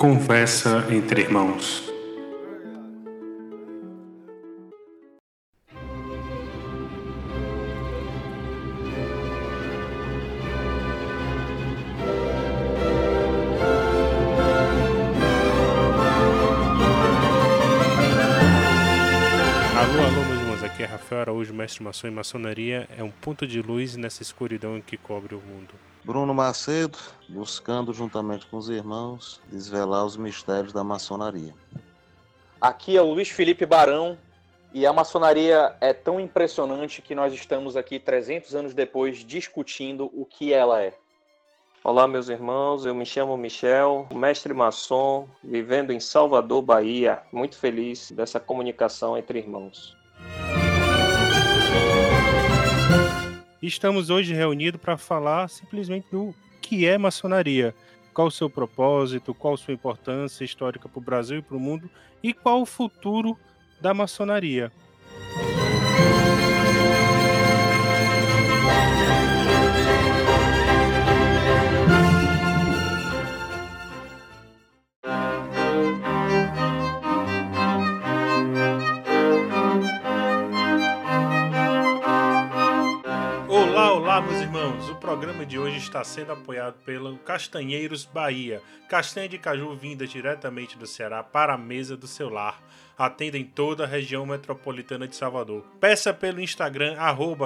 Conversa entre irmãos. É Rafael Araújo, mestre maçom e maçonaria. É um ponto de luz nessa escuridão que cobre o mundo. Bruno Macedo, buscando juntamente com os irmãos desvelar os mistérios da maçonaria. Aqui é o Luiz Felipe Barão e a maçonaria é tão impressionante que nós estamos aqui 300 anos depois discutindo o que ela é. Olá, meus irmãos. Eu me chamo Michel, mestre maçom, vivendo em Salvador, Bahia. Muito feliz dessa comunicação entre irmãos. Estamos hoje reunidos para falar simplesmente do que é maçonaria, qual o seu propósito, qual sua importância histórica para o Brasil e para o mundo e qual o futuro da maçonaria. Programa de hoje está sendo apoiado pelo Castanheiros Bahia. Castanha de caju vinda diretamente do Ceará para a mesa do seu lar. Atendem toda a região metropolitana de Salvador. Peça pelo Instagram,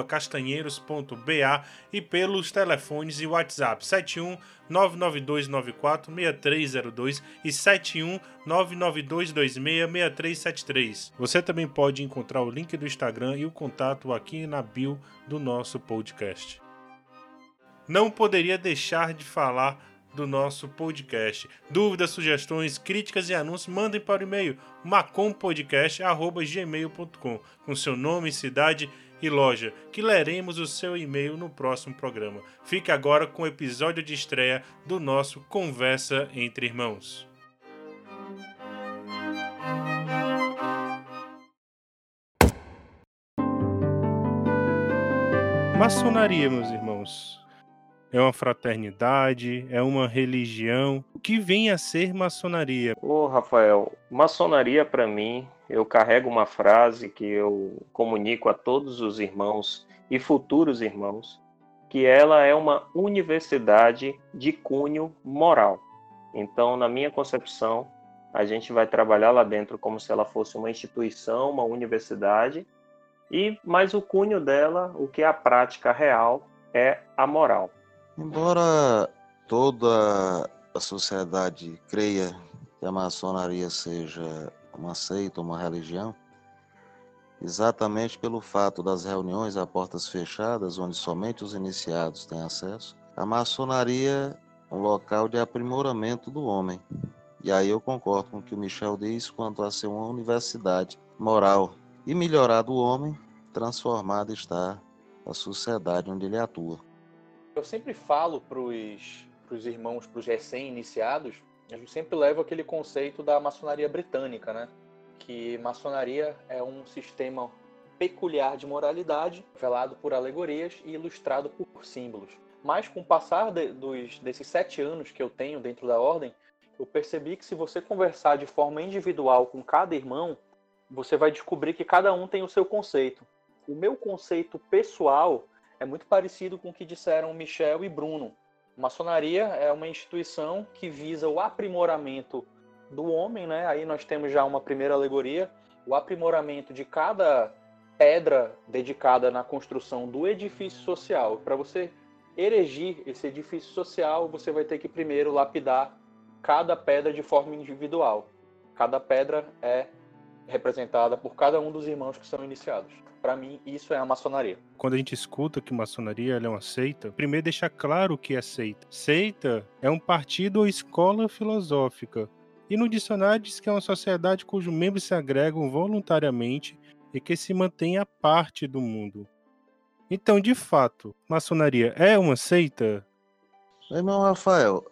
castanheiros.ba e pelos telefones e WhatsApp 71 99294 6302 e 71 99226 6373. Você também pode encontrar o link do Instagram e o contato aqui na bio do nosso podcast. Não poderia deixar de falar do nosso podcast. Dúvidas, sugestões, críticas e anúncios, mandem para o e-mail macompodcast.gmail.com com seu nome, cidade e loja, que leremos o seu e-mail no próximo programa. Fique agora com o episódio de estreia do nosso Conversa entre Irmãos. Maçonaria, meus irmãos, é uma fraternidade, é uma religião. O que vem a ser maçonaria? Ô, Rafael, maçonaria para mim, eu carrego uma frase que eu comunico a todos os irmãos e futuros irmãos, que ela é uma universidade de cunho moral. Então, na minha concepção, a gente vai trabalhar lá dentro como se ela fosse uma instituição, uma universidade, e mas o cunho dela, o que é a prática real, é a moral. Embora toda a sociedade creia que a maçonaria seja uma seita, uma religião, exatamente pelo fato das reuniões a portas fechadas, onde somente os iniciados têm acesso, a maçonaria é um local de aprimoramento do homem. E aí eu concordo com o que o Michel diz quanto a ser uma universidade moral e melhorar do homem, transformada está a sociedade onde ele atua. Eu sempre falo para os irmãos, para os recém-iniciados, eu sempre levo aquele conceito da maçonaria britânica, né? Que maçonaria é um sistema peculiar de moralidade, velado por alegorias e ilustrado por símbolos. Mas com o passar de, dos, desses sete anos que eu tenho dentro da ordem, eu percebi que se você conversar de forma individual com cada irmão, você vai descobrir que cada um tem o seu conceito. O meu conceito pessoal é muito parecido com o que disseram Michel e Bruno. Maçonaria é uma instituição que visa o aprimoramento do homem, né? Aí nós temos já uma primeira alegoria, o aprimoramento de cada pedra dedicada na construção do edifício social. Para você erigir esse edifício social, você vai ter que primeiro lapidar cada pedra de forma individual. Cada pedra é representada por cada um dos irmãos que são iniciados. Para mim, isso é a maçonaria. Quando a gente escuta que maçonaria é uma seita, primeiro deixa claro o que é seita. Seita é um partido ou escola filosófica. E no dicionário diz que é uma sociedade cujos membros se agregam voluntariamente e que se mantém à parte do mundo. Então, de fato, maçonaria é uma seita? Irmão Rafael,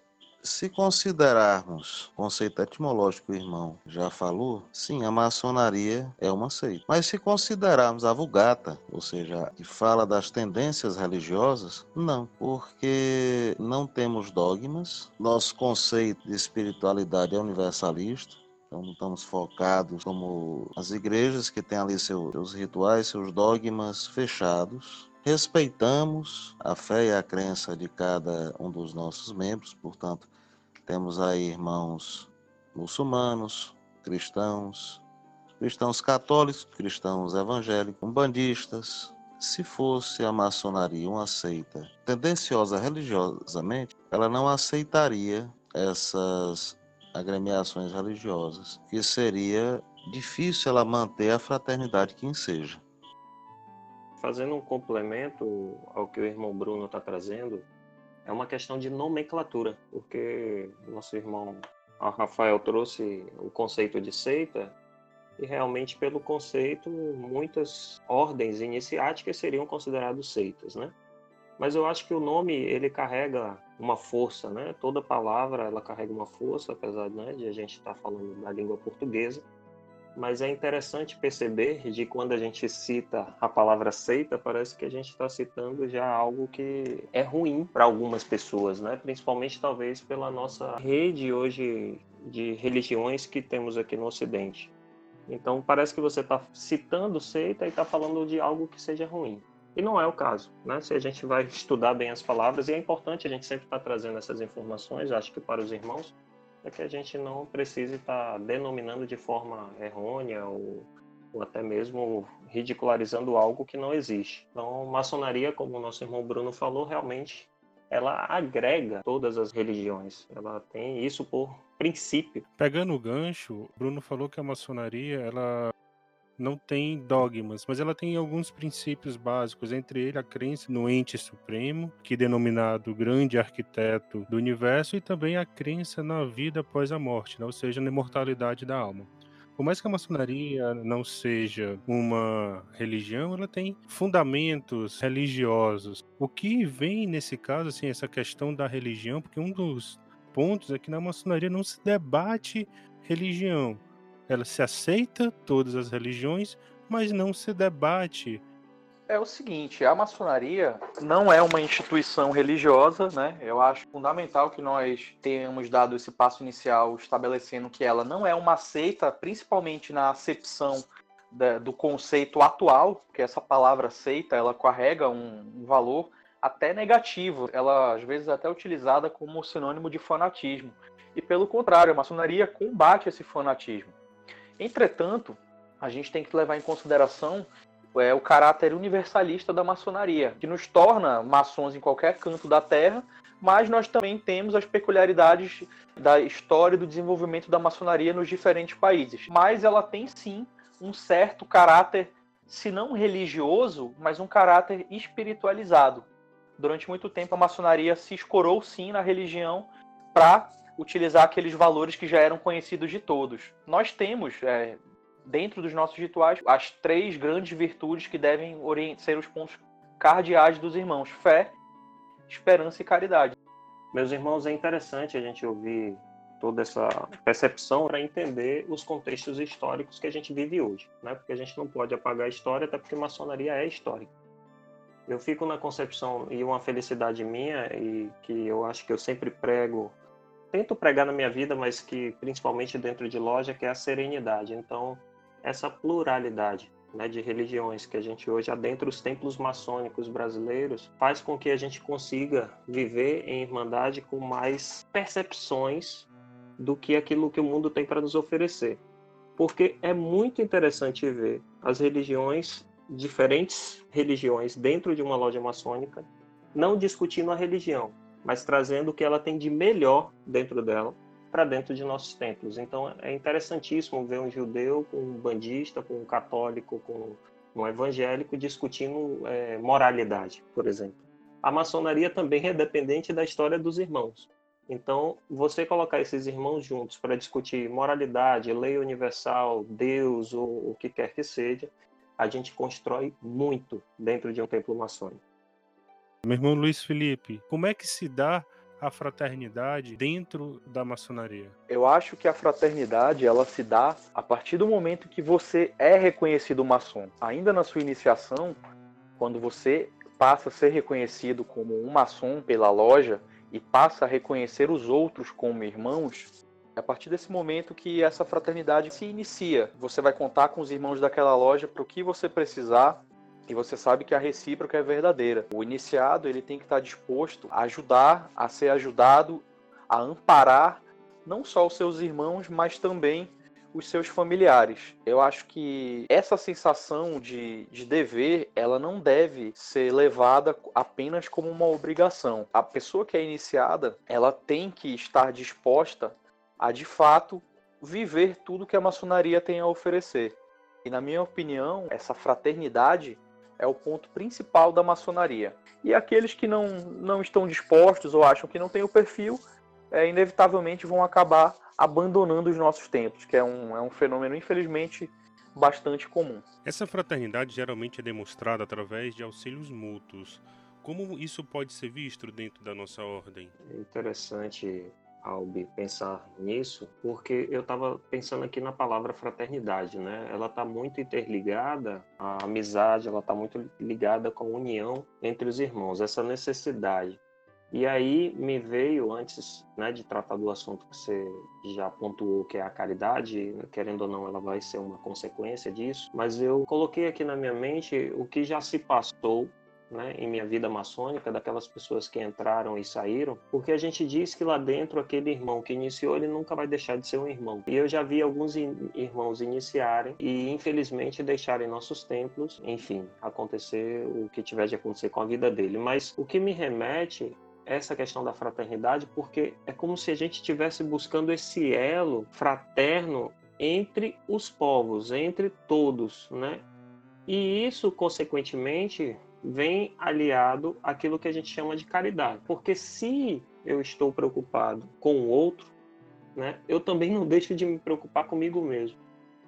Se considerarmos o conceito etimológico o irmão já falou, sim, a maçonaria é uma seita. Mas se considerarmos a Vulgata, ou seja, que fala das tendências religiosas, não, porque não temos dogmas, nosso conceito de espiritualidade é universalista, então não estamos focados como as igrejas que têm ali seus rituais, seus dogmas fechados. Respeitamos a fé e a crença de cada um dos nossos membros, portanto, temos aí irmãos muçulmanos, cristãos, cristãos católicos, cristãos evangélicos, umbandistas. Se fosse a maçonaria uma seita tendenciosa religiosamente, ela não aceitaria essas agremiações religiosas, que seria difícil ela manter a fraternidade que enseja. Fazendo um complemento ao que o irmão Bruno está trazendo, é uma questão de nomenclatura, porque nosso irmão Rafael trouxe o conceito de seita, e realmente pelo conceito muitas ordens iniciáticas seriam consideradas seitas, né? Mas eu acho que o nome ele carrega uma força, né? Toda palavra ela carrega uma força, apesar né, de a gente estar tá falando da língua portuguesa mas é interessante perceber de quando a gente cita a palavra seita, parece que a gente está citando já algo que é ruim para algumas pessoas, né? Principalmente talvez pela nossa rede hoje de religiões que temos aqui no Ocidente. Então parece que você está citando seita e está falando de algo que seja ruim. E não é o caso, né? Se a gente vai estudar bem as palavras, e é importante a gente sempre estar tá trazendo essas informações, acho que para os irmãos, é que a gente não precise estar tá denominando de forma errônea ou, ou, até mesmo ridicularizando algo que não existe. Então, maçonaria, como o nosso irmão Bruno falou, realmente ela agrega todas as religiões. Ela tem isso por princípio. Pegando o gancho, Bruno falou que a maçonaria ela não tem dogmas, mas ela tem alguns princípios básicos, entre eles a crença no ente supremo, que é denominado grande arquiteto do universo, e também a crença na vida após a morte, né? ou seja, na imortalidade da alma. Por mais que a maçonaria não seja uma religião, ela tem fundamentos religiosos. O que vem nesse caso, assim, essa questão da religião, porque um dos pontos é que na maçonaria não se debate religião ela se aceita todas as religiões, mas não se debate. É o seguinte, a maçonaria não é uma instituição religiosa, né? Eu acho fundamental que nós tenhamos dado esse passo inicial estabelecendo que ela não é uma seita, principalmente na acepção da, do conceito atual, porque essa palavra seita, ela carrega um, um valor até negativo. Ela às vezes é até utilizada como sinônimo de fanatismo. E pelo contrário, a maçonaria combate esse fanatismo. Entretanto, a gente tem que levar em consideração é, o caráter universalista da maçonaria, que nos torna maçons em qualquer canto da Terra, mas nós também temos as peculiaridades da história e do desenvolvimento da maçonaria nos diferentes países. Mas ela tem sim um certo caráter, se não religioso, mas um caráter espiritualizado. Durante muito tempo a maçonaria se escorou sim na religião para utilizar aqueles valores que já eram conhecidos de todos. Nós temos, é, dentro dos nossos rituais, as três grandes virtudes que devem ser os pontos cardeais dos irmãos: fé, esperança e caridade. Meus irmãos, é interessante a gente ouvir toda essa percepção para entender os contextos históricos que a gente vive hoje, né? Porque a gente não pode apagar a história, até porque maçonaria é histórica. Eu fico na concepção e uma felicidade minha e que eu acho que eu sempre prego tento pregar na minha vida, mas que principalmente dentro de loja, que é a serenidade. Então, essa pluralidade né, de religiões que a gente hoje adentra os templos maçônicos brasileiros faz com que a gente consiga viver em irmandade com mais percepções do que aquilo que o mundo tem para nos oferecer. Porque é muito interessante ver as religiões, diferentes religiões dentro de uma loja maçônica, não discutindo a religião, mas trazendo o que ela tem de melhor dentro dela para dentro de nossos templos. Então é interessantíssimo ver um judeu com um bandista, com um católico, com um evangélico discutindo é, moralidade, por exemplo. A maçonaria também é dependente da história dos irmãos. Então, você colocar esses irmãos juntos para discutir moralidade, lei universal, Deus ou o que quer que seja, a gente constrói muito dentro de um templo maçônico. Meu irmão Luiz Felipe, como é que se dá a fraternidade dentro da maçonaria? Eu acho que a fraternidade ela se dá a partir do momento que você é reconhecido maçom. Ainda na sua iniciação, quando você passa a ser reconhecido como um maçom pela loja e passa a reconhecer os outros como irmãos, é a partir desse momento que essa fraternidade se inicia. Você vai contar com os irmãos daquela loja para o que você precisar e você sabe que a recíproca é verdadeira. O iniciado ele tem que estar disposto a ajudar, a ser ajudado, a amparar não só os seus irmãos, mas também os seus familiares. Eu acho que essa sensação de, de dever, ela não deve ser levada apenas como uma obrigação. A pessoa que é iniciada, ela tem que estar disposta a de fato viver tudo que a maçonaria tem a oferecer. E na minha opinião, essa fraternidade é o ponto principal da maçonaria. E aqueles que não, não estão dispostos ou acham que não têm o perfil, é, inevitavelmente vão acabar abandonando os nossos templos, que é um, é um fenômeno, infelizmente, bastante comum. Essa fraternidade geralmente é demonstrada através de auxílios mútuos. Como isso pode ser visto dentro da nossa ordem? É interessante Albi, pensar nisso, porque eu estava pensando aqui na palavra fraternidade, né? Ela está muito interligada, a amizade, ela está muito ligada com a união entre os irmãos, essa necessidade. E aí me veio, antes né, de tratar do assunto que você já pontuou, que é a caridade, querendo ou não, ela vai ser uma consequência disso, mas eu coloquei aqui na minha mente o que já se passou né, em minha vida maçônica, daquelas pessoas que entraram e saíram, porque a gente diz que lá dentro aquele irmão que iniciou, ele nunca vai deixar de ser um irmão. E eu já vi alguns irmãos iniciarem e infelizmente deixarem nossos templos, enfim, acontecer o que tiver de acontecer com a vida dele. Mas o que me remete essa questão da fraternidade, porque é como se a gente estivesse buscando esse elo fraterno entre os povos, entre todos, né? E isso, consequentemente, vem aliado àquilo que a gente chama de caridade. Porque se eu estou preocupado com o outro, né, eu também não deixo de me preocupar comigo mesmo.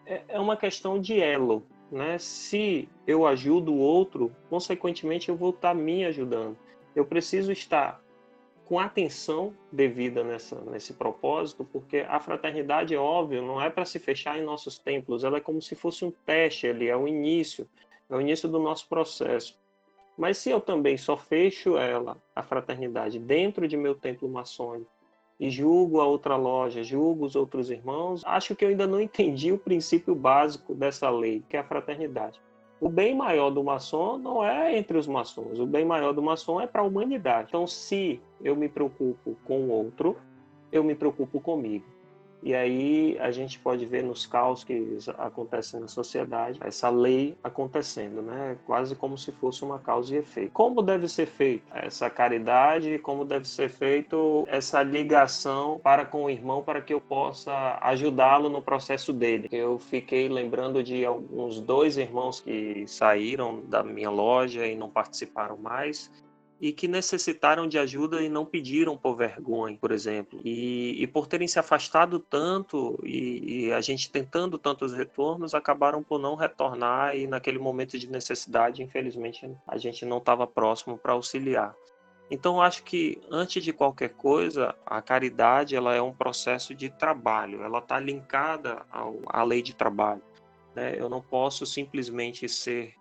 É, é uma questão de elo. Né? Se eu ajudo o outro, consequentemente eu vou estar me ajudando. Eu preciso estar com atenção devida nessa, nesse propósito, porque a fraternidade, é óbvio, não é para se fechar em nossos templos, ela é como se fosse um teste ali, é o início, é o início do nosso processo. Mas se eu também só fecho ela, a fraternidade, dentro de meu templo maçônico, e julgo a outra loja, julgo os outros irmãos, acho que eu ainda não entendi o princípio básico dessa lei, que é a fraternidade. O bem maior do maçom não é entre os maçons, o bem maior do maçom é para a humanidade. Então, se eu me preocupo com o outro, eu me preocupo comigo. E aí a gente pode ver nos caos que acontecem na sociedade essa lei acontecendo, né? Quase como se fosse uma causa e efeito. Como deve ser feita essa caridade? Como deve ser feito essa ligação para com o irmão para que eu possa ajudá-lo no processo dele? Eu fiquei lembrando de alguns dois irmãos que saíram da minha loja e não participaram mais e que necessitaram de ajuda e não pediram por vergonha, por exemplo. E, e por terem se afastado tanto e, e, a gente tentando tantos retornos, acabaram por não retornar e naquele momento de necessidade, infelizmente, a gente não estava próximo para auxiliar. Então, acho que antes de qualquer coisa, a caridade ela é um processo de trabalho, ela está linkada ao, à lei de trabalho. Né? Eu não posso simplesmente ser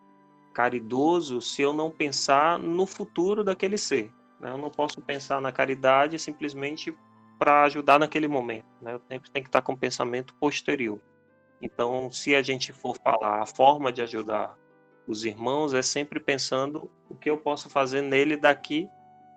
caridoso se eu não pensar no futuro daquele ser. Né? Eu não posso pensar na caridade simplesmente para ajudar naquele momento. Né? Eu sempre tenho que estar com um pensamento posterior. Então, se a gente for falar a forma de ajudar os irmãos, é sempre pensando o que eu posso fazer nele daqui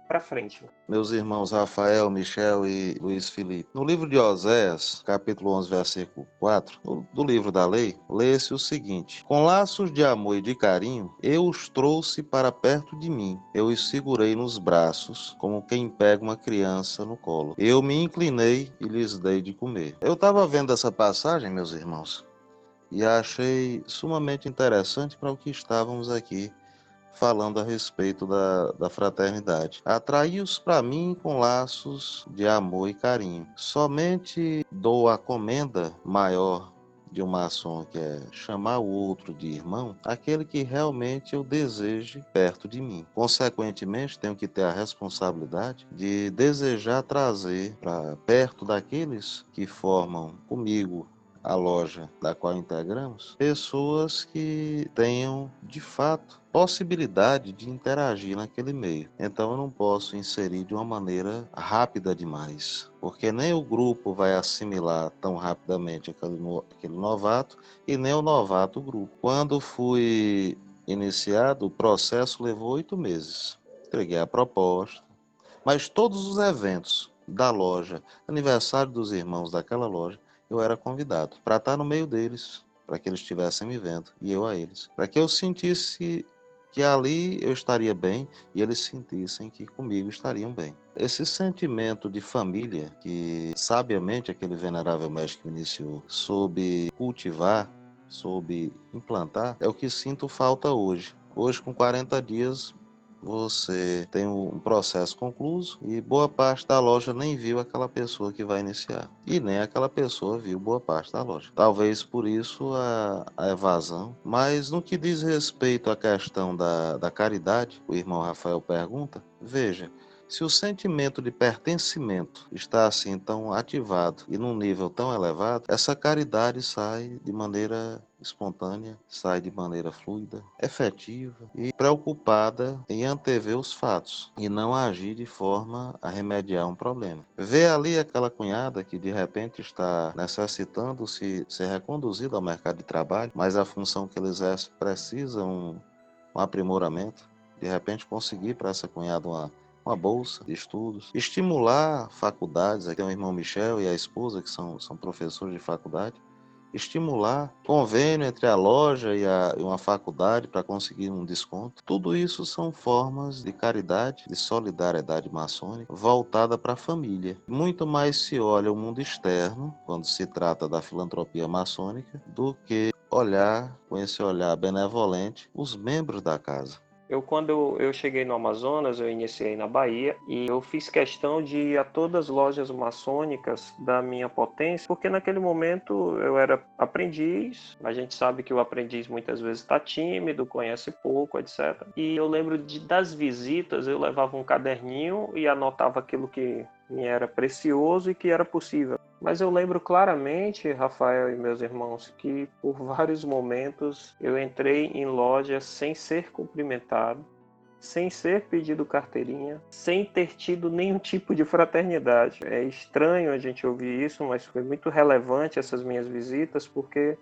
para frente. Meus irmãos Rafael, Michel e Luiz Felipe. No livro de Oséias, capítulo 11, versículo 4, do livro da lei, lê-se o seguinte: Com laços de amor e de carinho, eu os trouxe para perto de mim. Eu os segurei nos braços, como quem pega uma criança no colo. Eu me inclinei e lhes dei de comer. Eu estava vendo essa passagem, meus irmãos, e achei sumamente interessante para o que estávamos aqui falando a respeito da, da fraternidade. Atraí-os para mim com laços de amor e carinho. Somente dou a comenda maior de um maçom, que é chamar o outro de irmão, aquele que realmente eu deseje perto de mim. Consequentemente, tenho que ter a responsabilidade de desejar trazer para perto daqueles que formam comigo a loja da qual integramos, pessoas que tenham de fato possibilidade de interagir naquele meio. Então eu não posso inserir de uma maneira rápida demais, porque nem o grupo vai assimilar tão rapidamente aquele, aquele novato e nem o novato o grupo. Quando fui iniciado, o processo levou oito meses. Entreguei a proposta, mas todos os eventos da loja, aniversário dos irmãos daquela loja, eu era convidado para estar no meio deles, para que eles estivessem me vendo e eu a eles, para que eu sentisse que ali eu estaria bem e eles sentissem que comigo estariam bem. Esse sentimento de família que sabiamente aquele venerável mestre iniciou soube cultivar, soube implantar, é o que sinto falta hoje. Hoje, com 40 dias, você tem um processo concluso e boa parte da loja nem viu aquela pessoa que vai iniciar. E nem aquela pessoa viu boa parte da loja. Talvez por isso a, a evasão. Mas no que diz respeito à questão da, da caridade, o irmão Rafael pergunta: veja, se o sentimento de pertencimento está assim tão ativado e num nível tão elevado, essa caridade sai de maneira espontânea, sai de maneira fluida, efetiva e preocupada em antever os fatos e não agir de forma a remediar um problema. Vê ali aquela cunhada que de repente está necessitando se ser reconduzida ao mercado de trabalho, mas a função que ele exerce precisa um, um aprimoramento. De repente conseguir para essa cunhada uma uma bolsa de estudos, estimular faculdades, aqui tem o irmão Michel e a esposa que são, são professores de faculdade, estimular convênio entre a loja e, a, e uma faculdade para conseguir um desconto. Tudo isso são formas de caridade, de solidariedade maçônica voltada para a família. Muito mais se olha o mundo externo quando se trata da filantropia maçônica do que olhar com esse olhar benevolente os membros da casa. Eu, quando eu cheguei no Amazonas, eu iniciei na Bahia e eu fiz questão de ir a todas as lojas maçônicas da minha potência, porque naquele momento eu era aprendiz. A gente sabe que o aprendiz muitas vezes está tímido, conhece pouco, etc. E eu lembro de, das visitas, eu levava um caderninho e anotava aquilo que me era precioso e que era possível. Mas eu lembro claramente, Rafael e meus irmãos, que por vários momentos eu entrei em lojas sem ser cumprimentado, sem ser pedido carteirinha, sem ter tido nenhum tipo de fraternidade. É estranho a gente ouvir isso, mas foi muito relevante essas minhas visitas, porque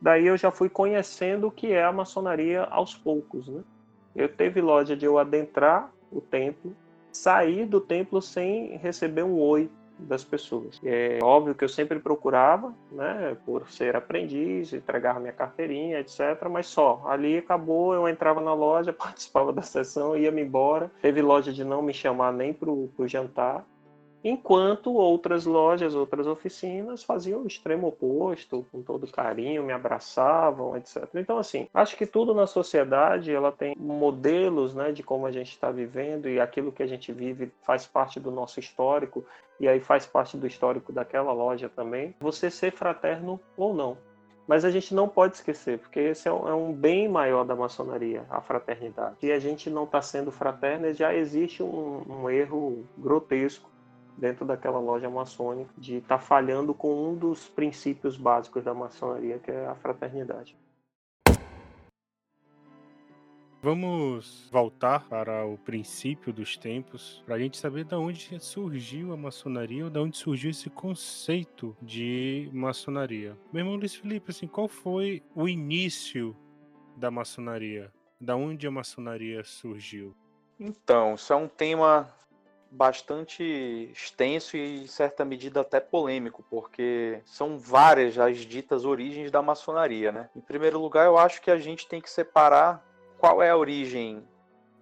daí eu já fui conhecendo o que é a maçonaria aos poucos. Né? Eu teve loja de eu adentrar o templo, sair do templo sem receber um oi das pessoas. É óbvio que eu sempre procurava, né, por ser aprendiz, entregar minha carteirinha, etc, mas só. Ali acabou, eu entrava na loja, participava da sessão, ia me embora. Teve loja de não me chamar nem para o jantar enquanto outras lojas, outras oficinas faziam o extremo oposto, com todo carinho, me abraçavam, etc. Então, assim, acho que tudo na sociedade ela tem modelos, né, de como a gente está vivendo e aquilo que a gente vive faz parte do nosso histórico e aí faz parte do histórico daquela loja também. Você ser fraterno ou não. Mas a gente não pode esquecer, porque esse é um, é bem maior da maçonaria, a fraternidade. Se a gente não está sendo fraterno, já existe um, um erro grotesco dentro daquela loja maçônica de estar tá falhando com um dos princípios básicos da maçonaria, que é a fraternidade. Vamos voltar para o princípio dos tempos, para a gente saber de onde surgiu a maçonaria ou de onde surgiu esse conceito de maçonaria. Meu irmão Luiz Felipe, assim, qual foi o início da maçonaria? Da onde a maçonaria surgiu? Então, isso é um tema bastante extenso e, em certa medida, até polêmico, porque são várias as ditas origens da maçonaria, né? Em primeiro lugar, eu acho que a gente tem que separar qual é a origem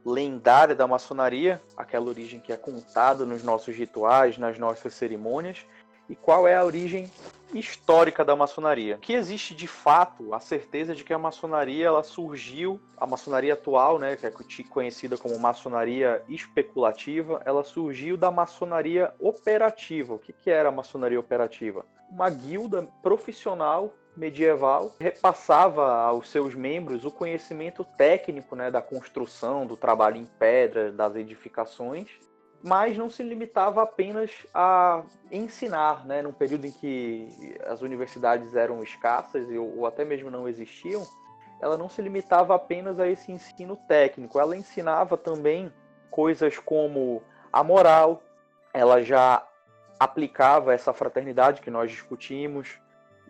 lendária da maçonaria, aquela origem que é contada nos nossos rituais, nas nossas cerimônias, e qual é a origem histórica da maçonaria. Que existe de fato a certeza de que a maçonaria ela surgiu, a maçonaria atual, né, que é conhecida como maçonaria especulativa, ela surgiu da maçonaria operativa. O que, que era a maçonaria operativa? Uma guilda profissional medieval repassava aos seus membros o conhecimento técnico né, da construção, do trabalho em pedra, das edificações, mas não se limitava apenas a ensinar, né, num período em que as universidades eram escassas ou até mesmo não existiam, ela não se limitava apenas a esse ensino técnico, ela ensinava também coisas como a moral, ela já aplicava essa fraternidade que nós discutimos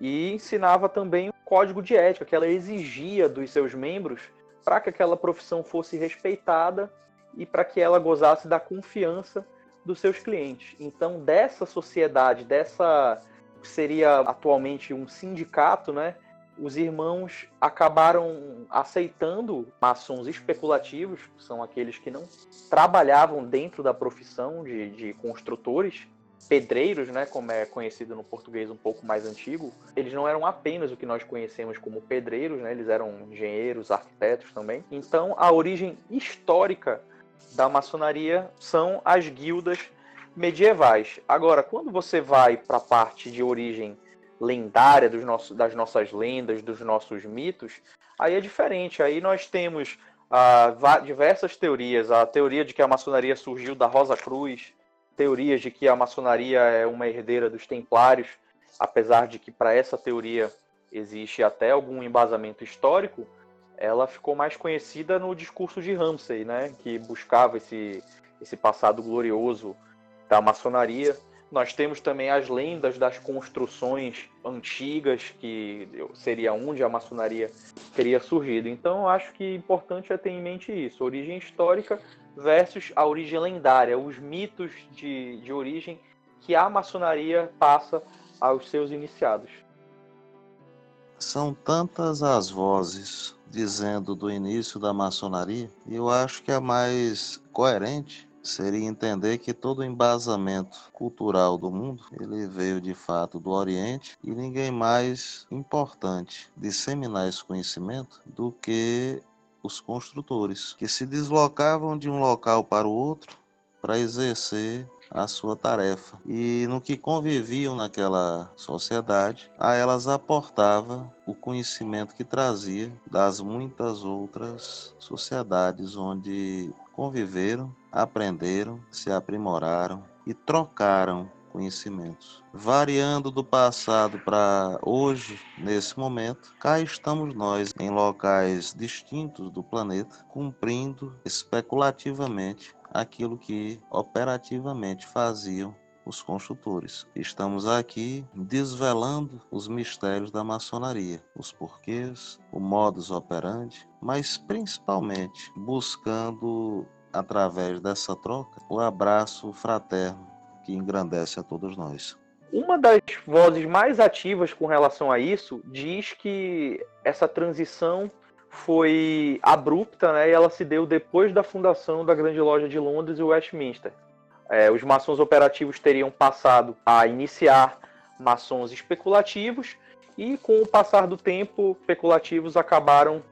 e ensinava também o código de ética que ela exigia dos seus membros para que aquela profissão fosse respeitada e para que ela gozasse da confiança dos seus clientes. Então, dessa sociedade, dessa seria atualmente um sindicato, né? Os irmãos acabaram aceitando maçons especulativos, que são aqueles que não trabalhavam dentro da profissão de, de construtores, pedreiros, né, como é conhecido no português um pouco mais antigo, eles não eram apenas o que nós conhecemos como pedreiros, né, eles eram engenheiros, arquitetos também. Então, a origem histórica da maçonaria são as guildas medievais. Agora, quando você vai para a parte de origem lendária dos nossos, das nossas lendas, dos nossos mitos, aí é diferente. Aí nós temos ah, diversas teorias. A teoria de que a maçonaria surgiu da Rosa Cruz, teorias de que a maçonaria é uma herdeira dos templários, apesar de que para essa teoria existe até algum embasamento histórico, ela ficou mais conhecida no discurso de Ramsay, né, que buscava esse, esse passado glorioso da maçonaria. Nós temos também as lendas das construções antigas, que seria onde a maçonaria teria surgido. Então, acho que importante é ter em mente isso: origem histórica versus a origem lendária, os mitos de, de origem que a maçonaria passa aos seus iniciados. São tantas as vozes dizendo do início da maçonaria, e eu acho que a mais coerente seria entender que todo o embasamento cultural do mundo ele veio de fato do Oriente e ninguém mais importante disseminar esse conhecimento do que os construtores, que se deslocavam de um local para o outro para exercer a sua tarefa. E no que conviviam naquela sociedade, a elas aportava o conhecimento que trazia das muitas outras sociedades onde conviveram, aprenderam, se aprimoraram e trocaram conhecimentos. Variando do passado para hoje, nesse momento, cá estamos nós em locais distintos do planeta, cumprindo especulativamente aquilo que operativamente faziam os construtores. Estamos aqui desvelando os mistérios da maçonaria, os porquês, o modus operandi, mas principalmente buscando através dessa troca o abraço fraterno que engrandece a todos nós. Uma das vozes mais ativas com relação a isso diz que essa transição foi abrupta, né? E ela se deu depois da fundação da Grande Loja de Londres e Westminster. É, os maçons operativos teriam passado a iniciar maçons especulativos e, com o passar do tempo, especulativos acabaram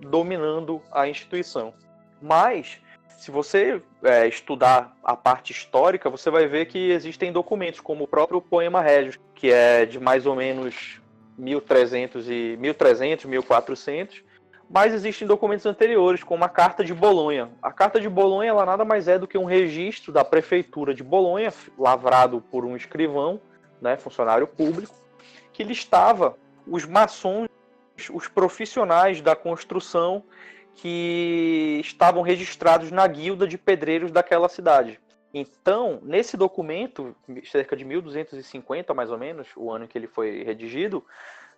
dominando a instituição. Mas se você é, estudar a parte histórica, você vai ver que existem documentos, como o próprio Poema Regius, que é de mais ou menos 1300 e 1300, 1400, mas existem documentos anteriores, como a Carta de Bolonha. A Carta de Bolonha ela nada mais é do que um registro da prefeitura de Bolonha, lavrado por um escrivão, né, funcionário público, que listava os maçons, os profissionais da construção que estavam registrados na guilda de pedreiros daquela cidade. Então, nesse documento, cerca de 1250 mais ou menos, o ano em que ele foi redigido,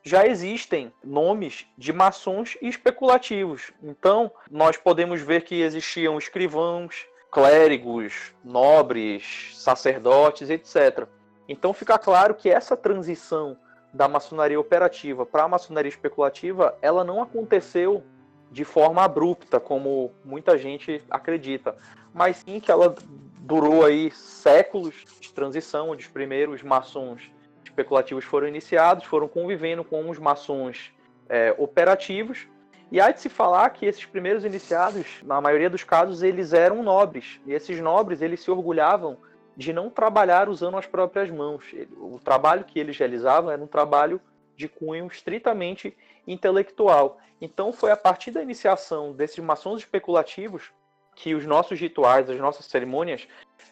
já existem nomes de maçons especulativos. Então, nós podemos ver que existiam escrivãos, clérigos, nobres, sacerdotes, etc. Então, fica claro que essa transição da maçonaria operativa para a maçonaria especulativa, ela não aconteceu de forma abrupta, como muita gente acredita, mas sim que ela durou aí séculos de transição, onde os primeiros maçons especulativos foram iniciados, foram convivendo com os maçons é, operativos, e há de se falar que esses primeiros iniciados, na maioria dos casos, eles eram nobres, e esses nobres eles se orgulhavam de não trabalhar usando as próprias mãos. O trabalho que eles realizavam era um trabalho de cunho estritamente intelectual. Então foi a partir da iniciação desses maçons especulativos que os nossos rituais, as nossas cerimônias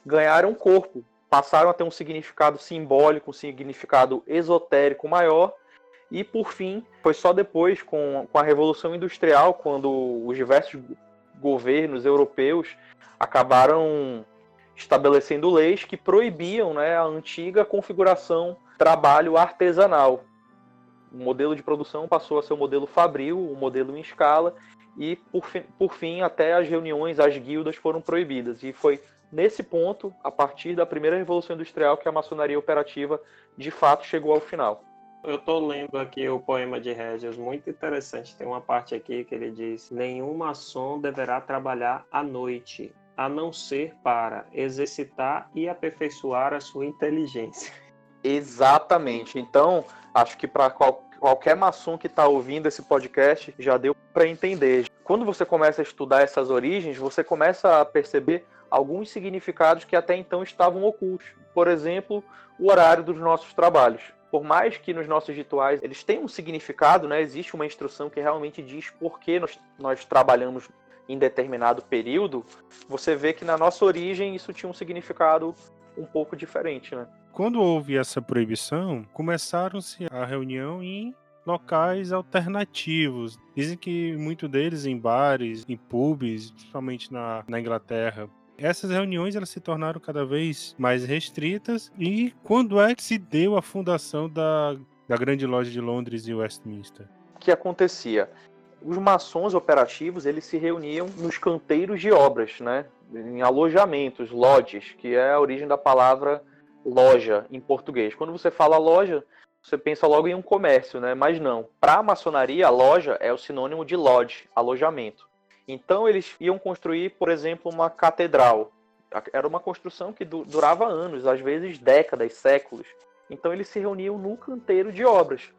ganharam corpo, passaram a ter um significado simbólico, um significado esotérico maior. E por fim, foi só depois, com, com a Revolução Industrial, quando os diversos governos europeus acabaram estabelecendo leis que proibiam né, a antiga configuração trabalho artesanal. O modelo de produção passou a ser o modelo fabril, o modelo em escala, e por fim, por fim até as reuniões, as guildas foram proibidas. E foi nesse ponto, a partir da primeira Revolução Industrial, que a maçonaria operativa de fato chegou ao final. Eu estou lendo aqui o poema de Régios, muito interessante. Tem uma parte aqui que ele diz: Nenhum maçom deverá trabalhar à noite, a não ser para exercitar e aperfeiçoar a sua inteligência. Exatamente. Então, acho que para qual, qualquer maçom que está ouvindo esse podcast já deu para entender. Quando você começa a estudar essas origens, você começa a perceber alguns significados que até então estavam ocultos. Por exemplo, o horário dos nossos trabalhos. Por mais que nos nossos rituais eles tenham um significado, né, existe uma instrução que realmente diz por que nós, nós trabalhamos em determinado período, você vê que na nossa origem isso tinha um significado um pouco diferente, né? Quando houve essa proibição, começaram-se a reunião em locais alternativos. Dizem que muito deles em bares, em pubs, principalmente na, na Inglaterra. Essas reuniões elas se tornaram cada vez mais restritas. E quando é que se deu a fundação da, da Grande Loja de Londres e Westminster? O que acontecia? os maçons operativos eles se reuniam nos canteiros de obras, né? em alojamentos, lodges, que é a origem da palavra loja em português. Quando você fala loja, você pensa logo em um comércio, né? mas não. Para a maçonaria, a loja é o sinônimo de lodge, alojamento. Então eles iam construir, por exemplo, uma catedral. Era uma construção que durava anos, às vezes décadas, séculos. Então eles se reuniam no canteiro de obras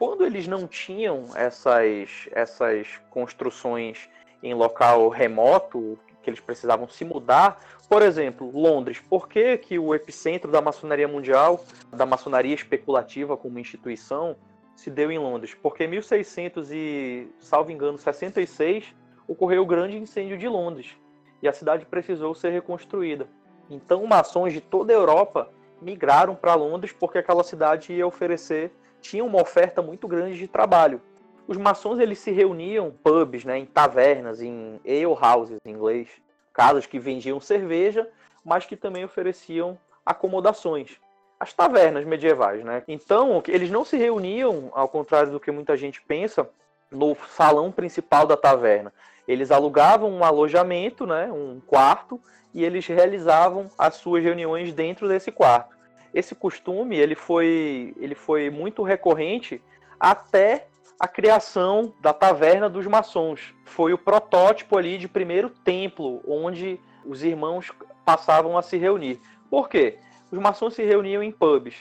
quando eles não tinham essas, essas construções em local remoto, que eles precisavam se mudar, por exemplo, Londres, por que, que o epicentro da maçonaria mundial, da maçonaria especulativa como instituição, se deu em Londres? Porque em 1600 e, salvo engano, 66, ocorreu o grande incêndio de Londres e a cidade precisou ser reconstruída. Então, maçons de toda a Europa migraram para Londres porque aquela cidade ia oferecer tinha uma oferta muito grande de trabalho. Os maçons eles se reuniam pubs, né, em tavernas, em ale houses em inglês, casas que vendiam cerveja, mas que também ofereciam acomodações. As tavernas medievais, né? Então, eles não se reuniam, ao contrário do que muita gente pensa, no salão principal da taverna. Eles alugavam um alojamento, né, um quarto, e eles realizavam as suas reuniões dentro desse quarto esse costume ele foi, ele foi muito recorrente até a criação da taverna dos maçons. Foi o protótipo ali de primeiro templo onde os irmãos passavam a se reunir. Por quê? Os maçons se reuniam em pubs.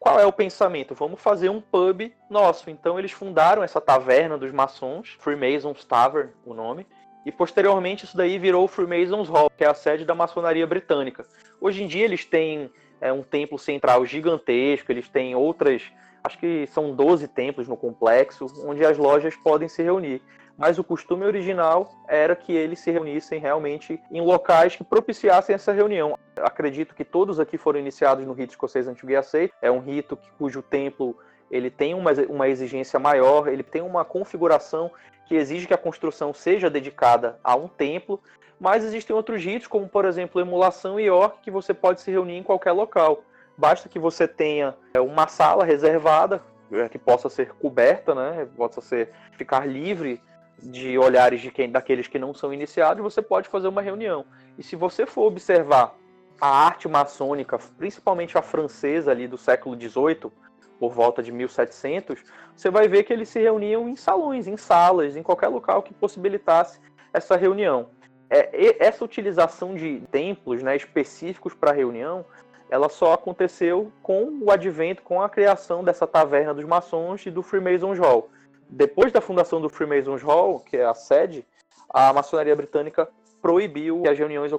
Qual é o pensamento? Vamos fazer um pub nosso. Então eles fundaram essa taverna dos maçons, Freemasons Tavern, o nome, e posteriormente isso daí virou o Freemasons Hall, que é a sede da maçonaria britânica. Hoje em dia eles têm é um templo central gigantesco, eles têm outras, acho que são 12 templos no complexo, onde as lojas podem se reunir. Mas o costume original era que eles se reunissem realmente em locais que propiciassem essa reunião. Acredito que todos aqui foram iniciados no rito escocês antigo e aceito. É um rito cujo templo ele tem uma, uma exigência maior, ele tem uma configuração que exige que a construção seja dedicada a um templo, mas existem outros ritos, como por exemplo emulação e orc, que você pode se reunir em qualquer local. Basta que você tenha é, uma sala reservada, é, que possa ser coberta, né? possa ser ficar livre de olhares de quem, daqueles que não são iniciados, você pode fazer uma reunião. E se você for observar a arte maçônica, principalmente a francesa ali do século XVIII, por volta de 1700, você vai ver que eles se reuniam em salões, em salas, em qualquer local que possibilitasse essa reunião. É, essa utilização de templos né, específicos para reunião, ela só aconteceu com o advento, com a criação dessa taverna dos maçons e do Freemasons Hall. Depois da fundação do Freemasons Hall, que é a sede, a maçonaria britânica proibiu que as reuniões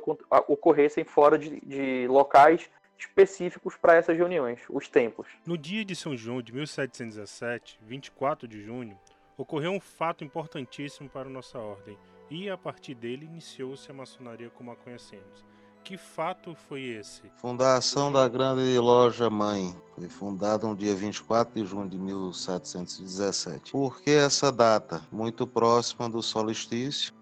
ocorressem fora de, de locais específicos para essas reuniões, os tempos. No dia de São João de 1717, 24 de junho, ocorreu um fato importantíssimo para nossa ordem, e a partir dele iniciou-se a maçonaria como a conhecemos. Que fato foi esse? Fundação da Grande Loja Mãe. Foi fundada no dia 24 de junho de 1717. Por que essa data? Muito próxima do solstício.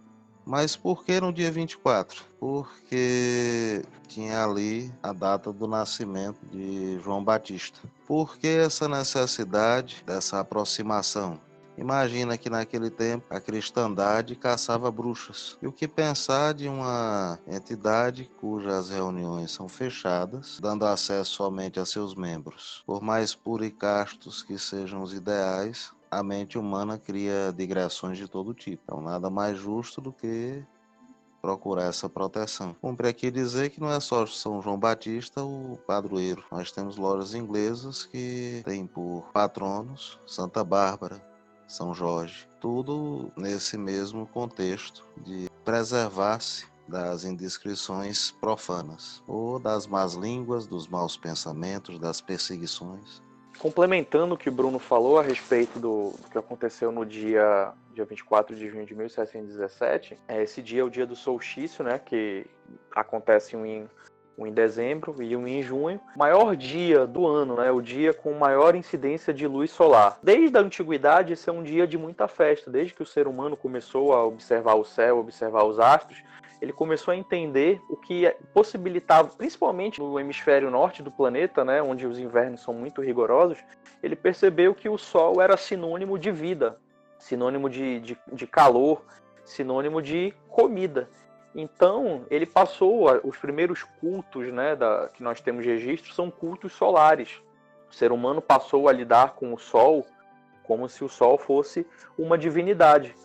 Mas por que no dia 24? Porque tinha ali a data do nascimento de João Batista. Por que essa necessidade dessa aproximação? Imagina que naquele tempo a cristandade caçava bruxas. E o que pensar de uma entidade cujas reuniões são fechadas, dando acesso somente a seus membros? Por mais puros e castos que sejam os ideais, a mente humana cria digressões de todo tipo. Então, nada mais justo do que procurar essa proteção. Cumpre aqui dizer que não é só São João Batista o padroeiro. Nós temos lojas inglesas que têm por patronos Santa Bárbara, são Jorge. Tudo nesse mesmo contexto de preservar-se das indiscrições profanas, ou das más línguas, dos maus pensamentos, das perseguições. Complementando o que Bruno falou a respeito do, do que aconteceu no dia, dia 24 de junho de 1717, é, esse dia é o dia do solstício, né, que acontece em um em dezembro e um em junho. Maior dia do ano, né? O dia com maior incidência de luz solar. Desde a antiguidade, esse é um dia de muita festa. Desde que o ser humano começou a observar o céu, observar os astros, ele começou a entender o que possibilitava, principalmente no hemisfério norte do planeta, né, onde os invernos são muito rigorosos, ele percebeu que o Sol era sinônimo de vida, sinônimo de, de, de calor, sinônimo de comida. Então, ele passou, os primeiros cultos né, da, que nós temos registro são cultos solares. O ser humano passou a lidar com o Sol como se o Sol fosse uma divindade.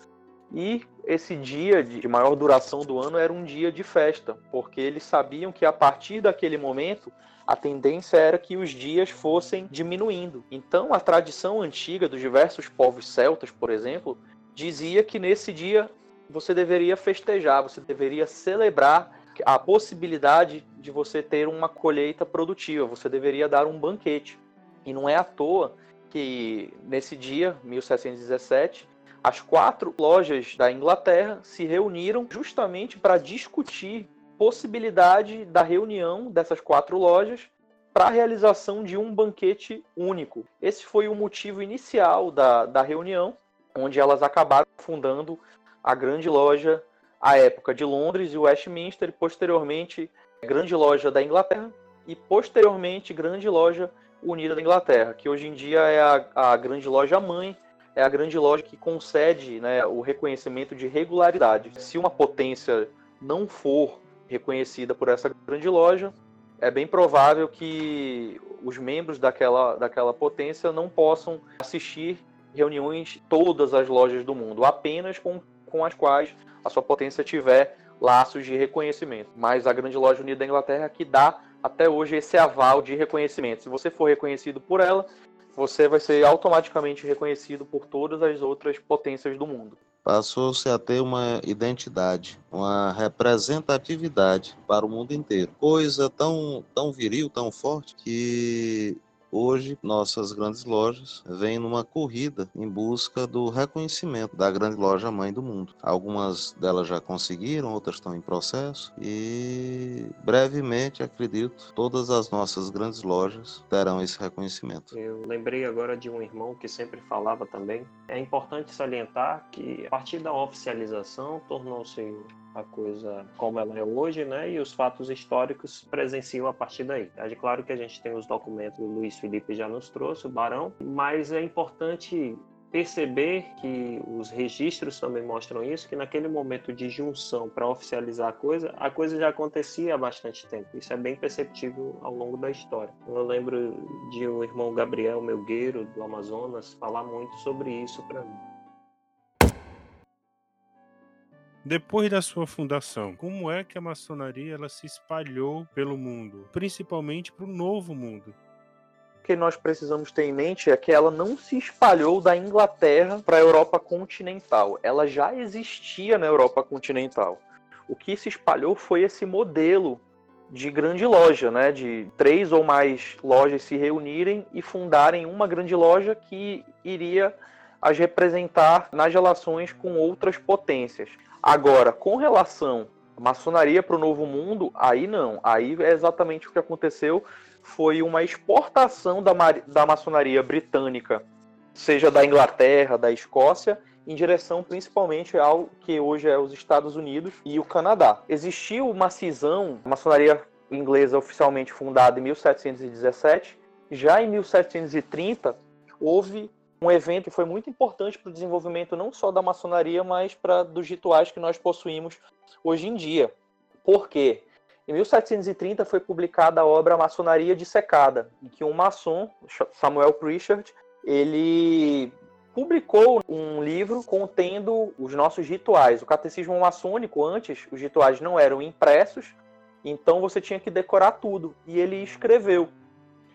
E esse dia de maior duração do ano era um dia de festa, porque eles sabiam que a partir daquele momento a tendência era que os dias fossem diminuindo. Então, a tradição antiga dos diversos povos celtas, por exemplo, dizia que nesse dia você deveria festejar, você deveria celebrar a possibilidade de você ter uma colheita produtiva, você deveria dar um banquete. E não é à toa que nesse dia, 1717, as quatro lojas da Inglaterra se reuniram justamente para discutir possibilidade da reunião dessas quatro lojas para a realização de um banquete único. Esse foi o motivo inicial da, da reunião, onde elas acabaram fundando a grande loja à época de Londres e Westminster, e posteriormente grande loja da Inglaterra e posteriormente grande loja unida da Inglaterra, que hoje em dia é a, a grande loja mãe, é a grande loja que concede né, o reconhecimento de regularidade. Se uma potência não for reconhecida por essa grande loja, é bem provável que os membros daquela, daquela potência não possam assistir reuniões todas as lojas do mundo, apenas com com as quais a sua potência tiver laços de reconhecimento. Mas a Grande Loja Unida da Inglaterra que dá até hoje esse aval de reconhecimento. Se você for reconhecido por ela, você vai ser automaticamente reconhecido por todas as outras potências do mundo. Passou-se a ter uma identidade, uma representatividade para o mundo inteiro. Coisa tão, tão viril, tão forte, que Hoje, nossas grandes lojas vêm numa corrida em busca do reconhecimento da grande loja mãe do mundo. Algumas delas já conseguiram, outras estão em processo e brevemente, acredito, todas as nossas grandes lojas terão esse reconhecimento. Eu lembrei agora de um irmão que sempre falava também. É importante salientar que a partir da oficialização tornou-se a coisa como ela é hoje, né? E os fatos históricos presenciam a partir daí. É claro que a gente tem os documentos, o Luiz Felipe já nos trouxe, o Barão, mas é importante perceber que os registros também mostram isso, que naquele momento de junção para oficializar a coisa, a coisa já acontecia há bastante tempo. Isso é bem perceptível ao longo da história. Eu lembro de um irmão Gabriel Melgueiro, do Amazonas, falar muito sobre isso para mim. Depois da sua fundação, como é que a maçonaria ela se espalhou pelo mundo, principalmente para o novo mundo? O que nós precisamos ter em mente é que ela não se espalhou da Inglaterra para a Europa continental. Ela já existia na Europa continental. O que se espalhou foi esse modelo de grande loja, né? De três ou mais lojas se reunirem e fundarem uma grande loja que iria as representar nas relações com outras potências. Agora, com relação à maçonaria para o Novo Mundo, aí não. Aí é exatamente o que aconteceu. Foi uma exportação da, da maçonaria britânica, seja da Inglaterra, da Escócia, em direção principalmente ao que hoje é os Estados Unidos e o Canadá. Existiu uma cisão, a maçonaria inglesa oficialmente fundada em 1717, já em 1730 houve um evento que foi muito importante para o desenvolvimento não só da maçonaria, mas para dos rituais que nós possuímos hoje em dia. Por quê? Em 1730 foi publicada a obra Maçonaria Dissecada, em que um maçom, Samuel Pritchard, ele publicou um livro contendo os nossos rituais. O catecismo maçônico, antes, os rituais não eram impressos, então você tinha que decorar tudo. E ele escreveu.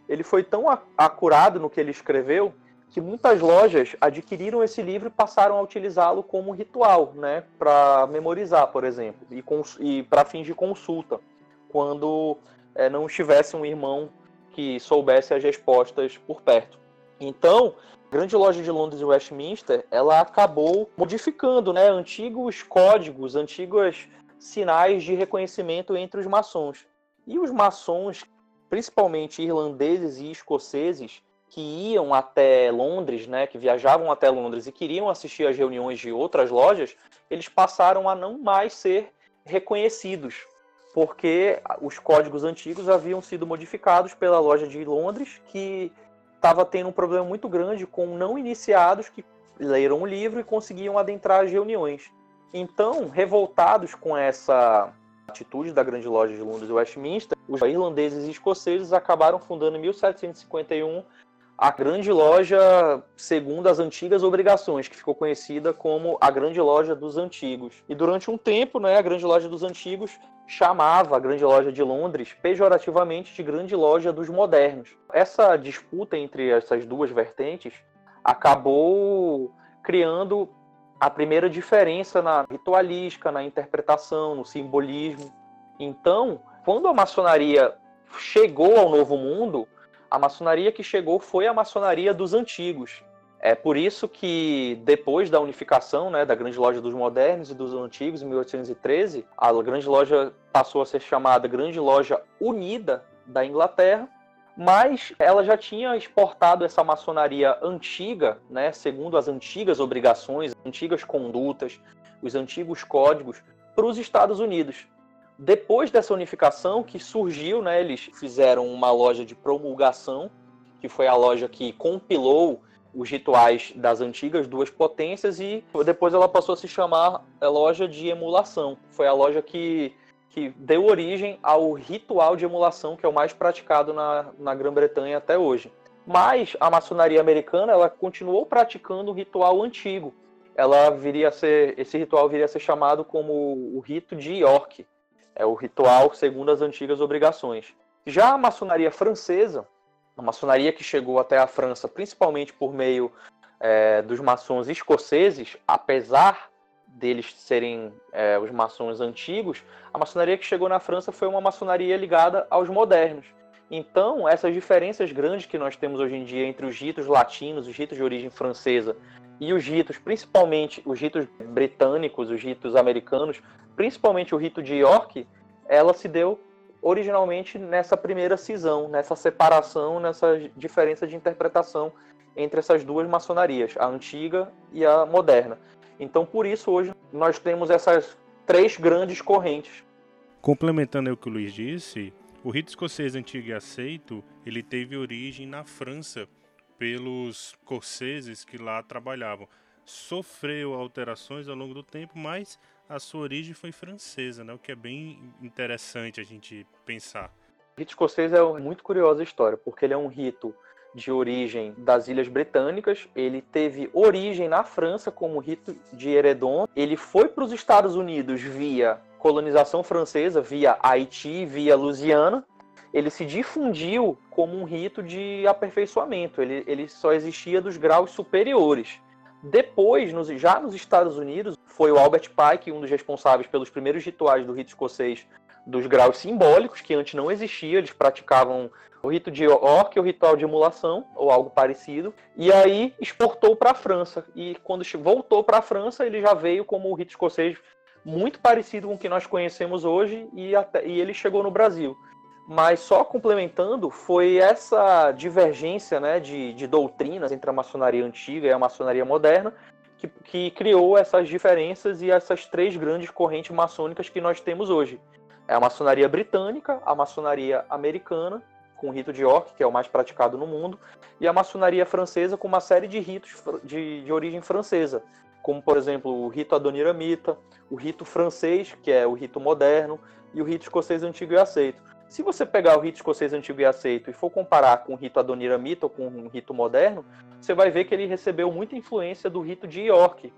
Ele foi tão acurado no que ele escreveu que muitas lojas adquiriram esse livro e passaram a utilizá-lo como ritual, né, para memorizar, por exemplo, e, e para fins de consulta, quando é, não estivesse um irmão que soubesse as respostas por perto. Então, a grande loja de Londres e Westminster, ela acabou modificando, né, antigos códigos, antigos sinais de reconhecimento entre os maçons. E os maçons, principalmente irlandeses e escoceses, que iam até Londres, né, que viajavam até Londres e queriam assistir às reuniões de outras lojas, eles passaram a não mais ser reconhecidos, porque os códigos antigos haviam sido modificados pela loja de Londres, que estava tendo um problema muito grande com não iniciados que leram o livro e conseguiam adentrar as reuniões. Então, revoltados com essa atitude da grande loja de Londres e Westminster, os irlandeses e escoceses acabaram fundando em 1751 a grande loja segundo as antigas obrigações, que ficou conhecida como a grande loja dos antigos. E durante um tempo, né, a grande loja dos antigos chamava a grande loja de Londres pejorativamente de grande loja dos modernos. Essa disputa entre essas duas vertentes acabou criando a primeira diferença na ritualística, na interpretação, no simbolismo. Então, quando a maçonaria chegou ao Novo Mundo, a maçonaria que chegou foi a maçonaria dos antigos. É por isso que depois da unificação né, da Grande Loja dos Modernos e dos Antigos, em 1813, a Grande Loja passou a ser chamada Grande Loja Unida da Inglaterra, mas ela já tinha exportado essa maçonaria antiga, né, segundo as antigas obrigações, antigas condutas, os antigos códigos, para os Estados Unidos. Depois dessa unificação que surgiu, né, eles fizeram uma loja de promulgação, que foi a loja que compilou os rituais das antigas duas potências e depois ela passou a se chamar a loja de emulação. Foi a loja que, que deu origem ao ritual de emulação que é o mais praticado na, na Grã-Bretanha até hoje. Mas a maçonaria americana ela continuou praticando o ritual antigo. Ela viria a ser esse ritual viria a ser chamado como o rito de York, é o ritual segundo as antigas obrigações. Já a maçonaria francesa, a maçonaria que chegou até a França principalmente por meio é, dos maçons escoceses, apesar deles serem é, os maçons antigos, a maçonaria que chegou na França foi uma maçonaria ligada aos modernos. Então, essas diferenças grandes que nós temos hoje em dia entre os ritos latinos, os ritos de origem francesa e os ritos, principalmente os ritos britânicos, os ritos americanos, principalmente o rito de York, ela se deu originalmente nessa primeira cisão, nessa separação, nessa diferença de interpretação entre essas duas maçonarias, a antiga e a moderna. Então, por isso, hoje nós temos essas três grandes correntes. Complementando o que o Luiz disse, o rito escocês antigo e aceito, ele teve origem na França, pelos corceses que lá trabalhavam. Sofreu alterações ao longo do tempo, mas a sua origem foi francesa, né? O que é bem interessante a gente pensar. O rito escocês é uma muito curiosa história, porque ele é um rito de origem das Ilhas Britânicas, ele teve origem na França como rito de Heredon, ele foi para os Estados Unidos via colonização francesa, via Haiti, via Louisiana, ele se difundiu como um rito de aperfeiçoamento, ele, ele só existia dos graus superiores. Depois, nos, já nos Estados Unidos, foi o Albert Pike, um dos responsáveis pelos primeiros rituais do rito escocês dos graus simbólicos, que antes não existia, eles praticavam o rito de orc, o ritual de emulação, ou algo parecido, e aí exportou para a França. E quando voltou para a França, ele já veio como o rito escocês muito parecido com o que nós conhecemos hoje, e, até, e ele chegou no Brasil. Mas só complementando, foi essa divergência né, de, de doutrinas entre a maçonaria antiga e a maçonaria moderna que, que criou essas diferenças e essas três grandes correntes maçônicas que nós temos hoje. É a maçonaria britânica, a maçonaria americana, com o rito de York, que é o mais praticado no mundo, e a maçonaria francesa com uma série de ritos de, de origem francesa, como, por exemplo, o rito adoniramita, o rito francês, que é o rito moderno, e o rito escocês antigo e aceito. Se você pegar o rito escocês antigo e aceito e for comparar com o rito adoniramita ou com o rito moderno, você vai ver que ele recebeu muita influência do rito de York,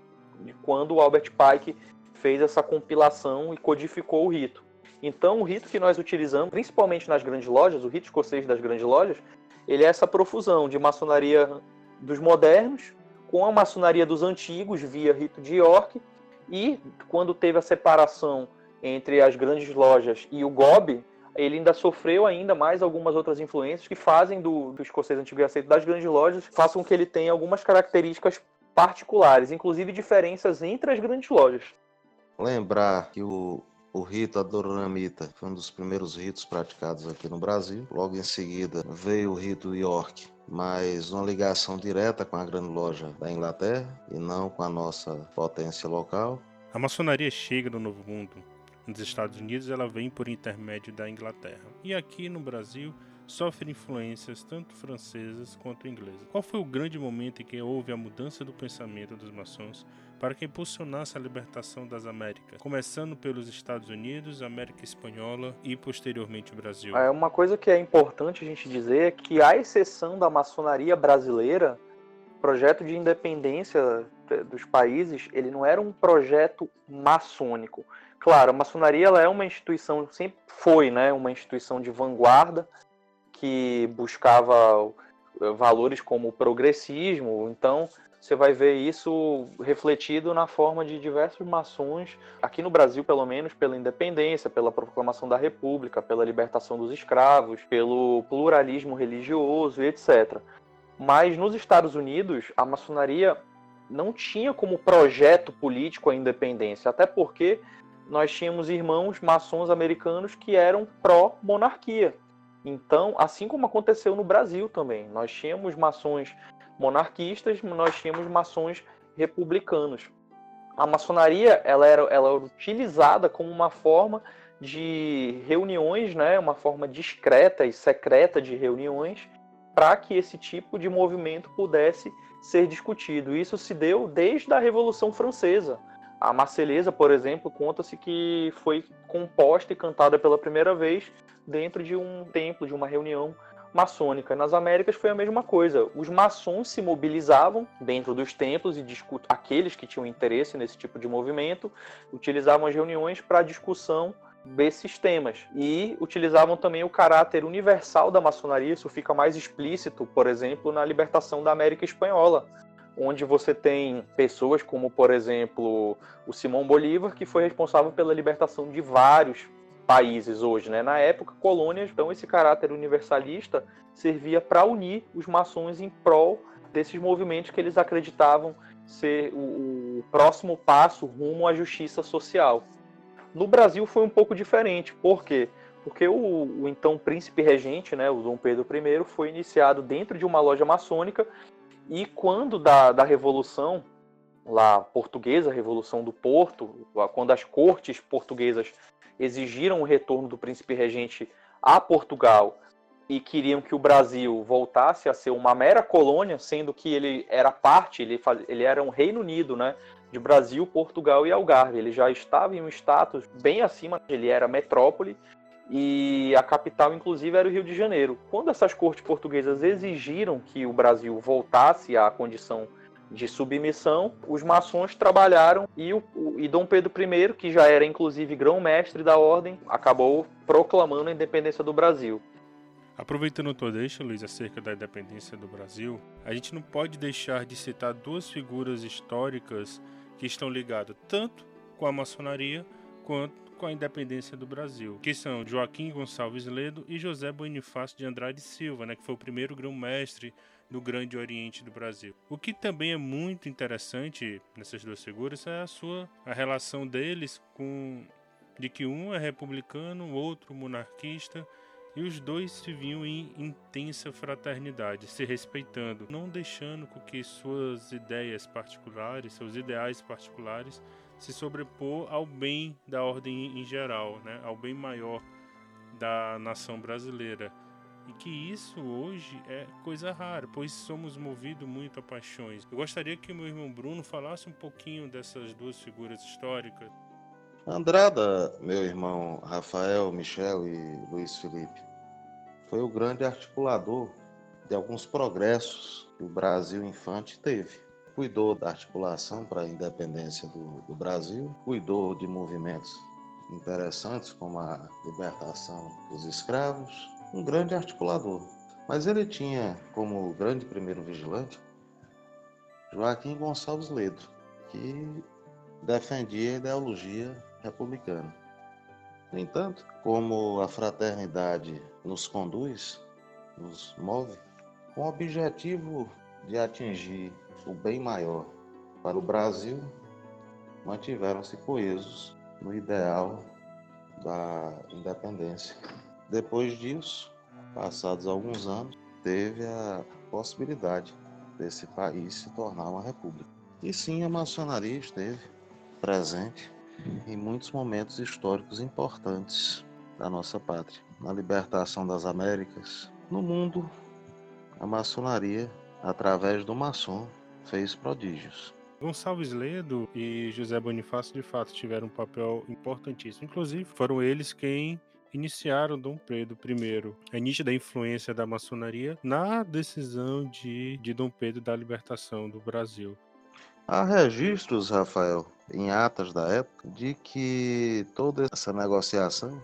quando o Albert Pike fez essa compilação e codificou o rito. Então, o rito que nós utilizamos, principalmente nas grandes lojas, o rito escocês das grandes lojas, ele é essa profusão de maçonaria dos modernos com a maçonaria dos antigos via rito de York e quando teve a separação entre as grandes lojas e o GOB, ele ainda sofreu ainda mais algumas outras influências que fazem do, do escocês antigo e aceito das grandes lojas, façam que ele tenha algumas características particulares, inclusive diferenças entre as grandes lojas. Lembrar que o, o rito adoramita foi um dos primeiros ritos praticados aqui no Brasil. Logo em seguida veio o rito York, mas uma ligação direta com a grande loja da Inglaterra e não com a nossa potência local. A maçonaria chega no Novo Mundo nos Estados Unidos, ela vem por intermédio da Inglaterra. E aqui no Brasil, sofre influências tanto francesas quanto inglesas. Qual foi o grande momento em que houve a mudança do pensamento dos maçons para que impulsionasse a libertação das Américas, começando pelos Estados Unidos, América Espanhola e posteriormente o Brasil? É uma coisa que é importante a gente dizer é que, à exceção da maçonaria brasileira, projeto de independência dos países, ele não era um projeto maçônico. Claro, a maçonaria ela é uma instituição, sempre foi, né, uma instituição de vanguarda que buscava valores como o progressismo. Então, você vai ver isso refletido na forma de diversos maçons, aqui no Brasil, pelo menos, pela independência, pela proclamação da República, pela libertação dos escravos, pelo pluralismo religioso e etc. Mas nos Estados Unidos, a maçonaria não tinha como projeto político a independência, até porque nós tínhamos irmãos maçons americanos que eram pró-monarquia. Então, assim como aconteceu no Brasil também, nós tínhamos maçons monarquistas, nós tínhamos maçons republicanos. A maçonaria ela era, ela era utilizada como uma forma de reuniões, né, uma forma discreta e secreta de reuniões, para que esse tipo de movimento pudesse ser discutido. Isso se deu desde a Revolução Francesa. A Marselhesa, por exemplo, conta-se que foi composta e cantada pela primeira vez dentro de um templo, de uma reunião maçônica. Nas Américas foi a mesma coisa. Os maçons se mobilizavam dentro dos templos e discutiam aqueles que tinham interesse nesse tipo de movimento, utilizavam as reuniões para discussão desses temas e utilizavam também o caráter universal da maçonaria. Isso fica mais explícito, por exemplo, na libertação da América Espanhola, onde você tem pessoas como, por exemplo, o Simão Bolívar, que foi responsável pela libertação de vários países hoje, né? Na época, colônias, então esse caráter universalista servia para unir os maçons em prol desses movimentos que eles acreditavam ser o, o próximo passo rumo à justiça social. No Brasil foi um pouco diferente, por quê? Porque o, o então príncipe regente, né, o Dom Pedro I, foi iniciado dentro de uma loja maçônica e quando da, da Revolução lá portuguesa, a Revolução do Porto, quando as cortes portuguesas exigiram o retorno do príncipe regente a Portugal e queriam que o Brasil voltasse a ser uma mera colônia, sendo que ele era parte, ele, faz, ele era um Reino Unido, né, de Brasil, Portugal e Algarve. Ele já estava em um status bem acima, ele era metrópole e a capital, inclusive, era o Rio de Janeiro. Quando essas cortes portuguesas exigiram que o Brasil voltasse à condição de submissão, os maçons trabalharam e, o, e Dom Pedro I, que já era inclusive grão-mestre da ordem, acabou proclamando a independência do Brasil. Aproveitando o deixa, Luiz, acerca da independência do Brasil, a gente não pode deixar de citar duas figuras históricas que estão ligadas tanto com a maçonaria quanto com a independência do Brasil, que são Joaquim Gonçalves Ledo e José Bonifácio de Andrade Silva, né, que foi o primeiro grão-mestre no Grande Oriente do Brasil. O que também é muito interessante nessas duas figuras é a sua a relação deles com de que um é republicano, o outro monarquista, e os dois viviam em intensa fraternidade, se respeitando, não deixando com que suas ideias particulares, seus ideais particulares, se sobrepor ao bem da ordem em geral, né? ao bem maior da nação brasileira. E que isso hoje é coisa rara, pois somos movidos muito a paixões. Eu gostaria que meu irmão Bruno falasse um pouquinho dessas duas figuras históricas. Andrada, meu irmão Rafael, Michel e Luiz Felipe, foi o grande articulador de alguns progressos que o Brasil infante teve. Cuidou da articulação para a independência do, do Brasil, cuidou de movimentos interessantes como a libertação dos escravos, um grande articulador. Mas ele tinha como grande primeiro vigilante Joaquim Gonçalves Ledo, que defendia a ideologia republicana. No entanto, como a fraternidade nos conduz, nos move, com o objetivo de atingir o bem maior para o Brasil, mantiveram-se coesos no ideal da independência. Depois disso, passados alguns anos, teve a possibilidade desse país se tornar uma república. E sim, a maçonaria esteve presente em muitos momentos históricos importantes da nossa pátria. Na libertação das Américas, no mundo, a maçonaria, através do maçom, fez prodígios. Gonçalves Ledo e José Bonifácio de fato tiveram um papel importantíssimo. Inclusive, foram eles quem iniciaram Dom Pedro I. É nítida a influência da maçonaria na decisão de, de Dom Pedro da libertação do Brasil. Há registros, Rafael, em atas da época, de que toda essa negociação,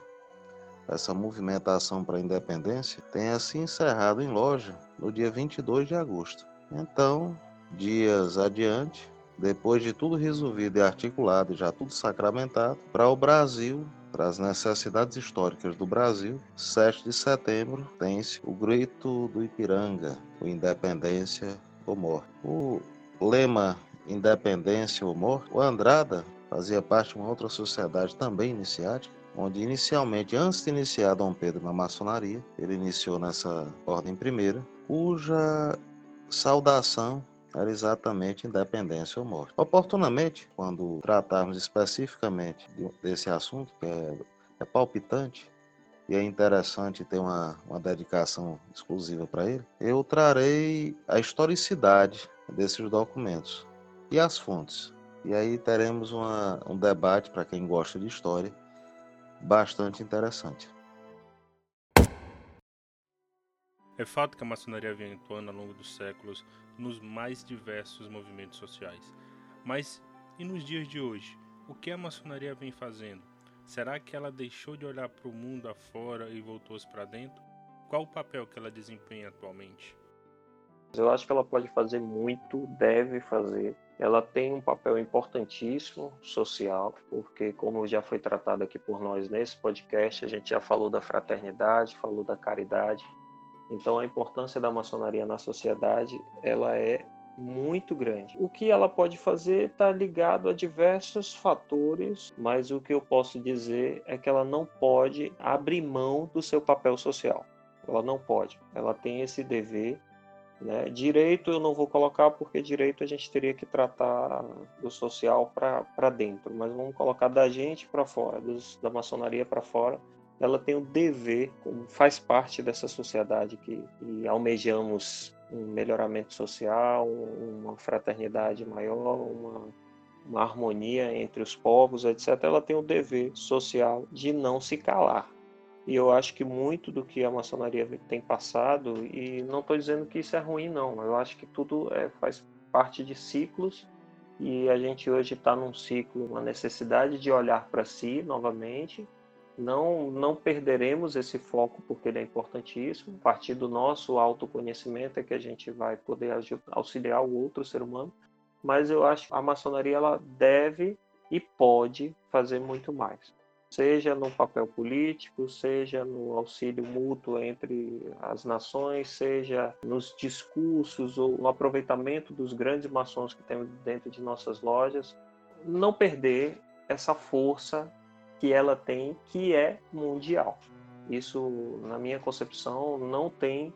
essa movimentação para a independência, tenha se encerrado em loja no dia 22 de agosto. Então, dias adiante, depois de tudo resolvido e articulado e já tudo sacramentado, para o Brasil, para as necessidades históricas do Brasil, 7 de setembro tem-se o grito do Ipiranga, o Independência ou Morte. O lema Independência ou Morte, o Andrada fazia parte de uma outra sociedade também iniciática, onde inicialmente, antes de iniciar Dom Pedro na maçonaria, ele iniciou nessa ordem primeira, cuja saudação era exatamente independência ou morte. Oportunamente, quando tratarmos especificamente desse assunto, que é, é palpitante, e é interessante ter uma, uma dedicação exclusiva para ele, eu trarei a historicidade desses documentos e as fontes. E aí teremos uma, um debate, para quem gosta de história, bastante interessante. É fato que a maçonaria vem atuando ao longo dos séculos nos mais diversos movimentos sociais. Mas e nos dias de hoje? O que a maçonaria vem fazendo? Será que ela deixou de olhar para o mundo afora e voltou-se para dentro? Qual o papel que ela desempenha atualmente? Eu acho que ela pode fazer muito, deve fazer. Ela tem um papel importantíssimo social, porque, como já foi tratado aqui por nós nesse podcast, a gente já falou da fraternidade, falou da caridade. Então, a importância da maçonaria na sociedade ela é muito grande. O que ela pode fazer está ligado a diversos fatores, mas o que eu posso dizer é que ela não pode abrir mão do seu papel social. Ela não pode. Ela tem esse dever né? Direito eu não vou colocar porque direito a gente teria que tratar do social para dentro, mas vamos colocar da gente para fora, dos, da maçonaria para fora. Ela tem o dever, faz parte dessa sociedade que, que almejamos um melhoramento social, uma fraternidade maior, uma, uma harmonia entre os povos, etc. Ela tem o dever social de não se calar e eu acho que muito do que a maçonaria tem passado, e não estou dizendo que isso é ruim, não, eu acho que tudo é, faz parte de ciclos, e a gente hoje está num ciclo, uma necessidade de olhar para si novamente. Não, não perderemos esse foco porque ele é importantíssimo. A partir do nosso autoconhecimento é que a gente vai poder auxiliar o outro ser humano. Mas eu acho que a maçonaria ela deve e pode fazer muito mais seja no papel político, seja no auxílio mútuo entre as nações, seja nos discursos ou no aproveitamento dos grandes maçons que temos dentro de nossas lojas, não perder essa força que ela tem, que é mundial. Isso, na minha concepção, não tem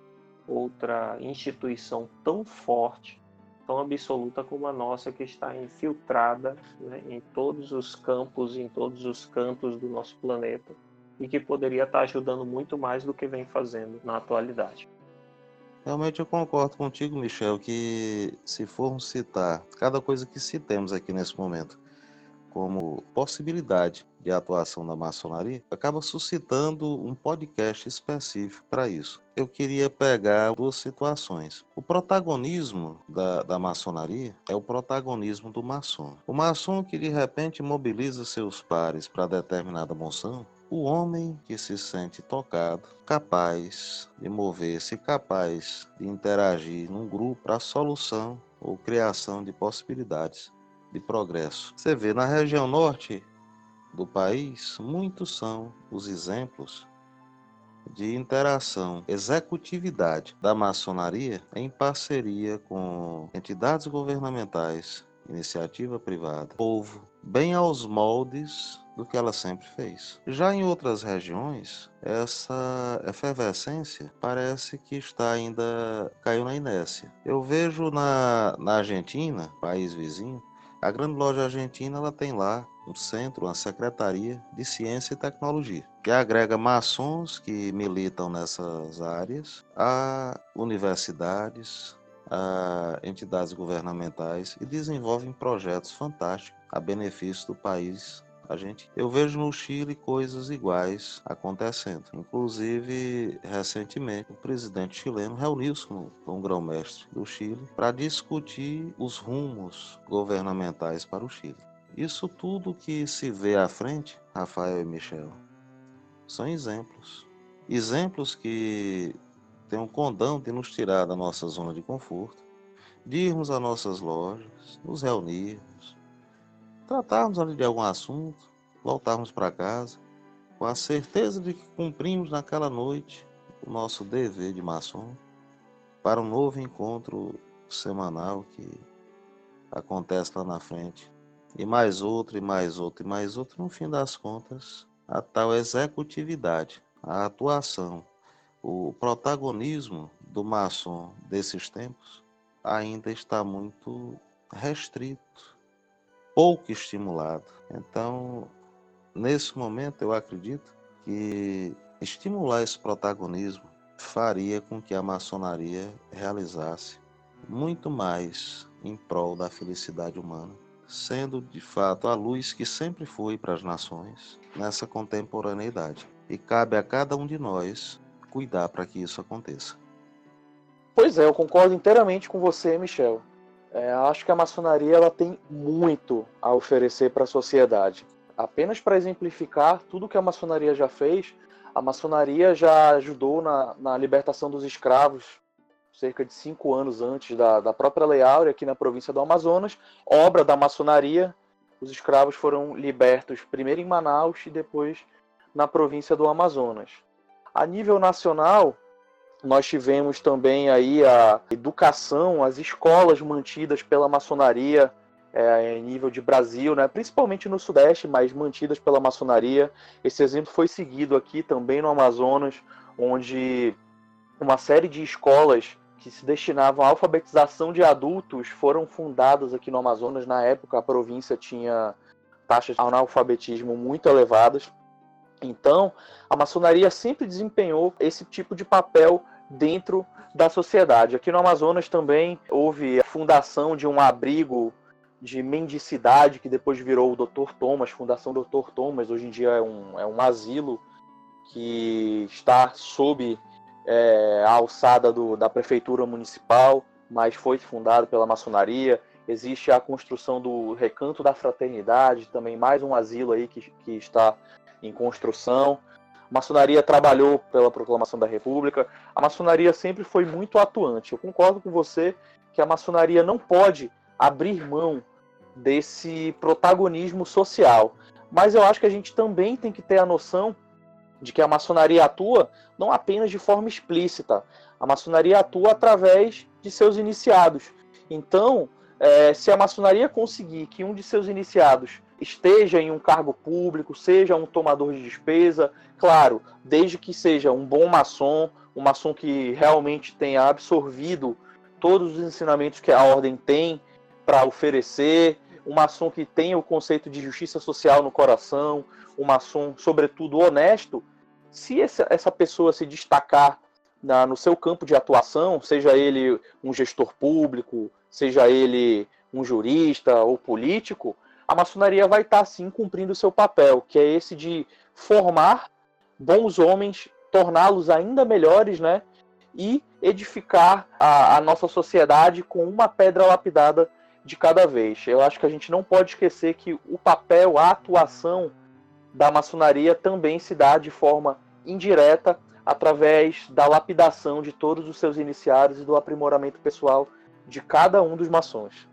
outra instituição tão forte tão absoluta como a nossa, que está infiltrada né, em todos os campos, em todos os cantos do nosso planeta e que poderia estar ajudando muito mais do que vem fazendo na atualidade. Realmente eu concordo contigo, Michel, que se formos citar cada coisa que citemos aqui nesse momento como possibilidade de atuação da maçonaria, acaba suscitando um podcast específico para isso. Eu queria pegar duas situações. O protagonismo da, da maçonaria é o protagonismo do maçom. O maçom que de repente mobiliza seus pares para determinada moção, o homem que se sente tocado, capaz de mover-se, capaz de interagir num grupo para a solução ou criação de possibilidades de progresso. Você vê na região norte do país, muitos são os exemplos de interação, executividade da maçonaria em parceria com entidades governamentais, iniciativa privada, povo, bem aos moldes do que ela sempre fez. Já em outras regiões, essa efervescência parece que está ainda caiu na inércia. Eu vejo na, na Argentina, país vizinho, a Grande Loja Argentina ela tem lá um centro, uma secretaria de ciência e tecnologia, que agrega maçons que militam nessas áreas a universidades, a entidades governamentais e desenvolvem projetos fantásticos a benefício do país a gente, eu vejo no Chile coisas iguais acontecendo. Inclusive, recentemente, o presidente chileno reuniu-se com, com o grão-mestre do Chile para discutir os rumos governamentais para o Chile. Isso tudo que se vê à frente, Rafael e Michel, são exemplos. Exemplos que têm um condão de nos tirar da nossa zona de conforto, de irmos às nossas lojas, nos reunirmos, tratarmos ali de algum assunto, voltarmos para casa com a certeza de que cumprimos naquela noite o nosso dever de maçom para um novo encontro semanal que acontece lá na frente. E mais outro, e mais outro, e mais outro. No fim das contas, a tal executividade, a atuação, o protagonismo do maçom desses tempos ainda está muito restrito pouco estimulado. Então, nesse momento, eu acredito que estimular esse protagonismo faria com que a maçonaria realizasse muito mais em prol da felicidade humana, sendo de fato a luz que sempre foi para as nações nessa contemporaneidade. E cabe a cada um de nós cuidar para que isso aconteça. Pois é, eu concordo inteiramente com você, Michel. É, acho que a maçonaria ela tem muito a oferecer para a sociedade. Apenas para exemplificar tudo que a maçonaria já fez, a maçonaria já ajudou na, na libertação dos escravos cerca de cinco anos antes da, da própria Lei Áurea, aqui na província do Amazonas, obra da maçonaria. Os escravos foram libertos primeiro em Manaus e depois na província do Amazonas. A nível nacional, nós tivemos também aí a educação, as escolas mantidas pela maçonaria é, em nível de Brasil, né? principalmente no Sudeste, mas mantidas pela maçonaria. Esse exemplo foi seguido aqui também no Amazonas, onde uma série de escolas que se destinavam à alfabetização de adultos foram fundadas aqui no Amazonas. Na época, a província tinha taxas de analfabetismo muito elevadas. Então, a maçonaria sempre desempenhou esse tipo de papel dentro da sociedade. Aqui no Amazonas também houve a fundação de um abrigo de mendicidade que depois virou o Dr. Thomas, Fundação Dr. Thomas, hoje em dia é um, é um asilo que está sob é, a alçada do, da prefeitura municipal, mas foi fundado pela maçonaria. Existe a construção do Recanto da Fraternidade, também mais um asilo aí que, que está em construção. A maçonaria trabalhou pela proclamação da República. A maçonaria sempre foi muito atuante. Eu concordo com você que a maçonaria não pode abrir mão desse protagonismo social. Mas eu acho que a gente também tem que ter a noção de que a maçonaria atua não apenas de forma explícita, a maçonaria atua através de seus iniciados. Então, é, se a maçonaria conseguir que um de seus iniciados esteja em um cargo público, seja um tomador de despesa, claro, desde que seja um bom maçom, um maçom que realmente tenha absorvido todos os ensinamentos que a ordem tem para oferecer, um maçom que tenha o conceito de justiça social no coração, um maçom, sobretudo, honesto, se essa, pessoa se destacar na, no seu campo de atuação, seja ele um gestor público, seja ele um jurista ou político, a maçonaria vai estar sim cumprindo o seu papel, que é esse de formar bons homens, torná-los ainda melhores, né? E edificar a, a nossa sociedade com uma pedra lapidada de cada vez. Eu acho que a gente não pode esquecer que o papel, a atuação da maçonaria também se dá de forma indireta através da lapidação de todos os seus iniciados e do aprimoramento pessoal de cada um dos maçons.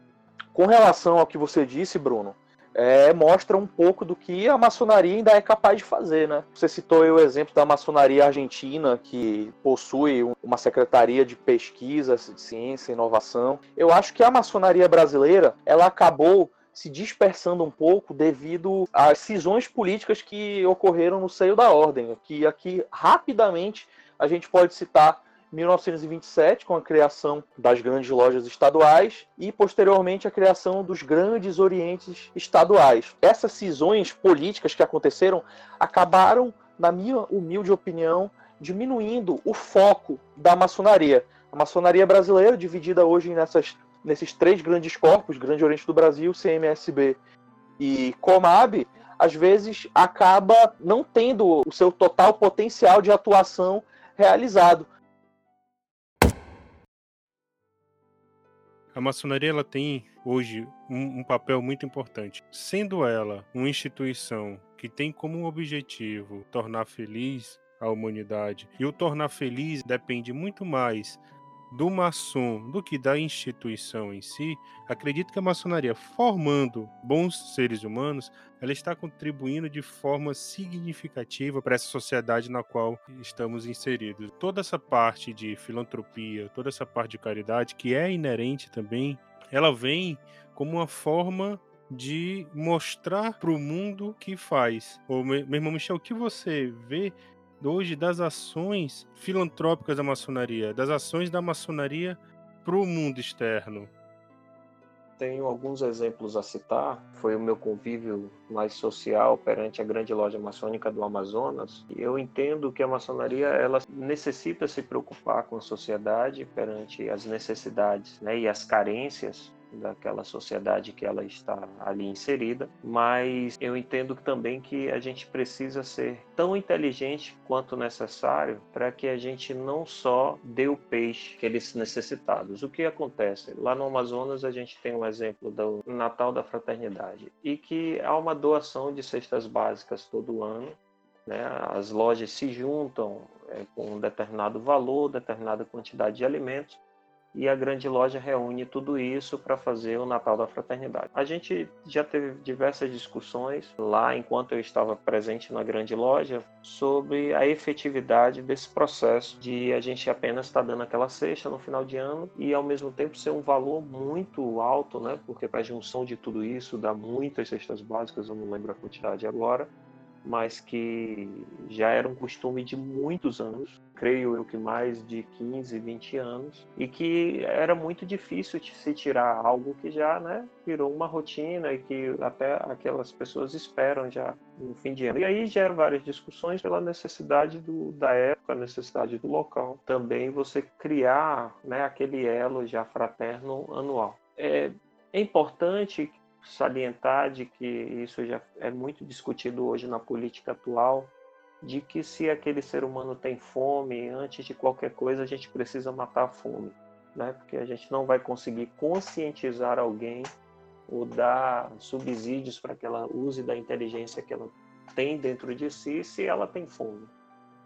Com relação ao que você disse, Bruno, é, mostra um pouco do que a maçonaria ainda é capaz de fazer, né? Você citou o exemplo da maçonaria argentina, que possui uma secretaria de pesquisa, ciência e inovação. Eu acho que a maçonaria brasileira, ela acabou se dispersando um pouco devido às cisões políticas que ocorreram no seio da ordem, que aqui rapidamente a gente pode citar 1927, com a criação das grandes lojas estaduais, e posteriormente a criação dos grandes orientes estaduais. Essas cisões políticas que aconteceram acabaram, na minha humilde opinião, diminuindo o foco da maçonaria. A maçonaria brasileira, dividida hoje nessas, nesses três grandes corpos, Grande Oriente do Brasil, CMSB e Comab, às vezes acaba não tendo o seu total potencial de atuação realizado. A maçonaria ela tem hoje um, um, papel muito importante. Sendo ela uma instituição que tem como objetivo tornar feliz a humanidade, e o tornar feliz depende muito mais do maçom do que da instituição em si, acredito que a maçonaria, formando bons seres humanos, ela está contribuindo de forma significativa para essa sociedade na qual estamos inseridos. Toda essa parte de filantropia, toda essa parte de caridade, que é inerente também, ela vem como uma forma de mostrar para o mundo que faz. Ô, meu irmão Michel, o que você vê hoje das ações filantrópicas da maçonaria, das ações da maçonaria para o mundo externo? Tenho alguns exemplos a citar. Foi o meu convívio mais social perante a grande loja maçônica do Amazonas. Eu entendo que a maçonaria ela necessita se preocupar com a sociedade perante as necessidades né, e as carências daquela sociedade que ela está ali inserida, mas eu entendo também que a gente precisa ser tão inteligente quanto necessário para que a gente não só dê o peixe que eles necessitados. O que acontece? Lá no Amazonas a gente tem um exemplo do Natal da Fraternidade e que há uma doação de cestas básicas todo ano né? As lojas se juntam é, com um determinado valor, determinada quantidade de alimentos e a grande loja reúne tudo isso para fazer o Natal da Fraternidade. A gente já teve diversas discussões lá, enquanto eu estava presente na grande loja, sobre a efetividade desse processo de a gente apenas estar tá dando aquela cesta no final de ano e ao mesmo tempo ser um valor muito alto, né? Porque para a junção de tudo isso dá muitas cestas básicas, eu não lembro a quantidade agora, mas que já era um costume de muitos anos, creio eu que mais de 15, 20 anos, e que era muito difícil se tirar algo que já né, virou uma rotina e que até aquelas pessoas esperam já no fim de ano. E aí geram várias discussões pela necessidade do, da época, necessidade do local. Também você criar né, aquele elo já fraterno anual. É, é importante salientar de que isso já é muito discutido hoje na política atual, de que se aquele ser humano tem fome, antes de qualquer coisa a gente precisa matar a fome, né? Porque a gente não vai conseguir conscientizar alguém ou dar subsídios para que ela use da inteligência que ela tem dentro de si se ela tem fome.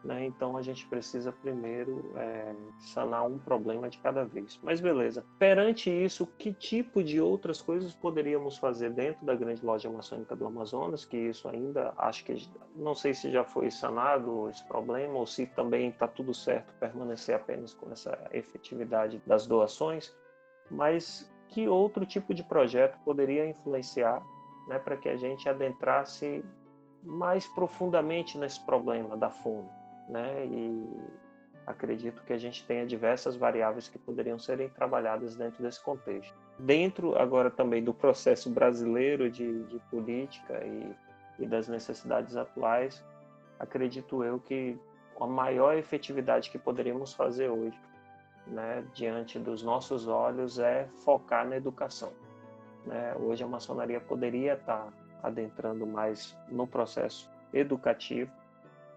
Né? Então a gente precisa primeiro é, sanar um problema de cada vez. Mas beleza. Perante isso, que tipo de outras coisas poderíamos fazer dentro da grande loja maçônica do Amazonas? Que isso ainda acho que não sei se já foi sanado esse problema ou se também está tudo certo permanecer apenas com essa efetividade das doações. Mas que outro tipo de projeto poderia influenciar né, para que a gente adentrasse mais profundamente nesse problema da fome? Né? E acredito que a gente tenha diversas variáveis que poderiam serem trabalhadas dentro desse contexto. Dentro agora também do processo brasileiro de, de política e, e das necessidades atuais, acredito eu que a maior efetividade que poderíamos fazer hoje, né, diante dos nossos olhos, é focar na educação. Né? Hoje a maçonaria poderia estar adentrando mais no processo educativo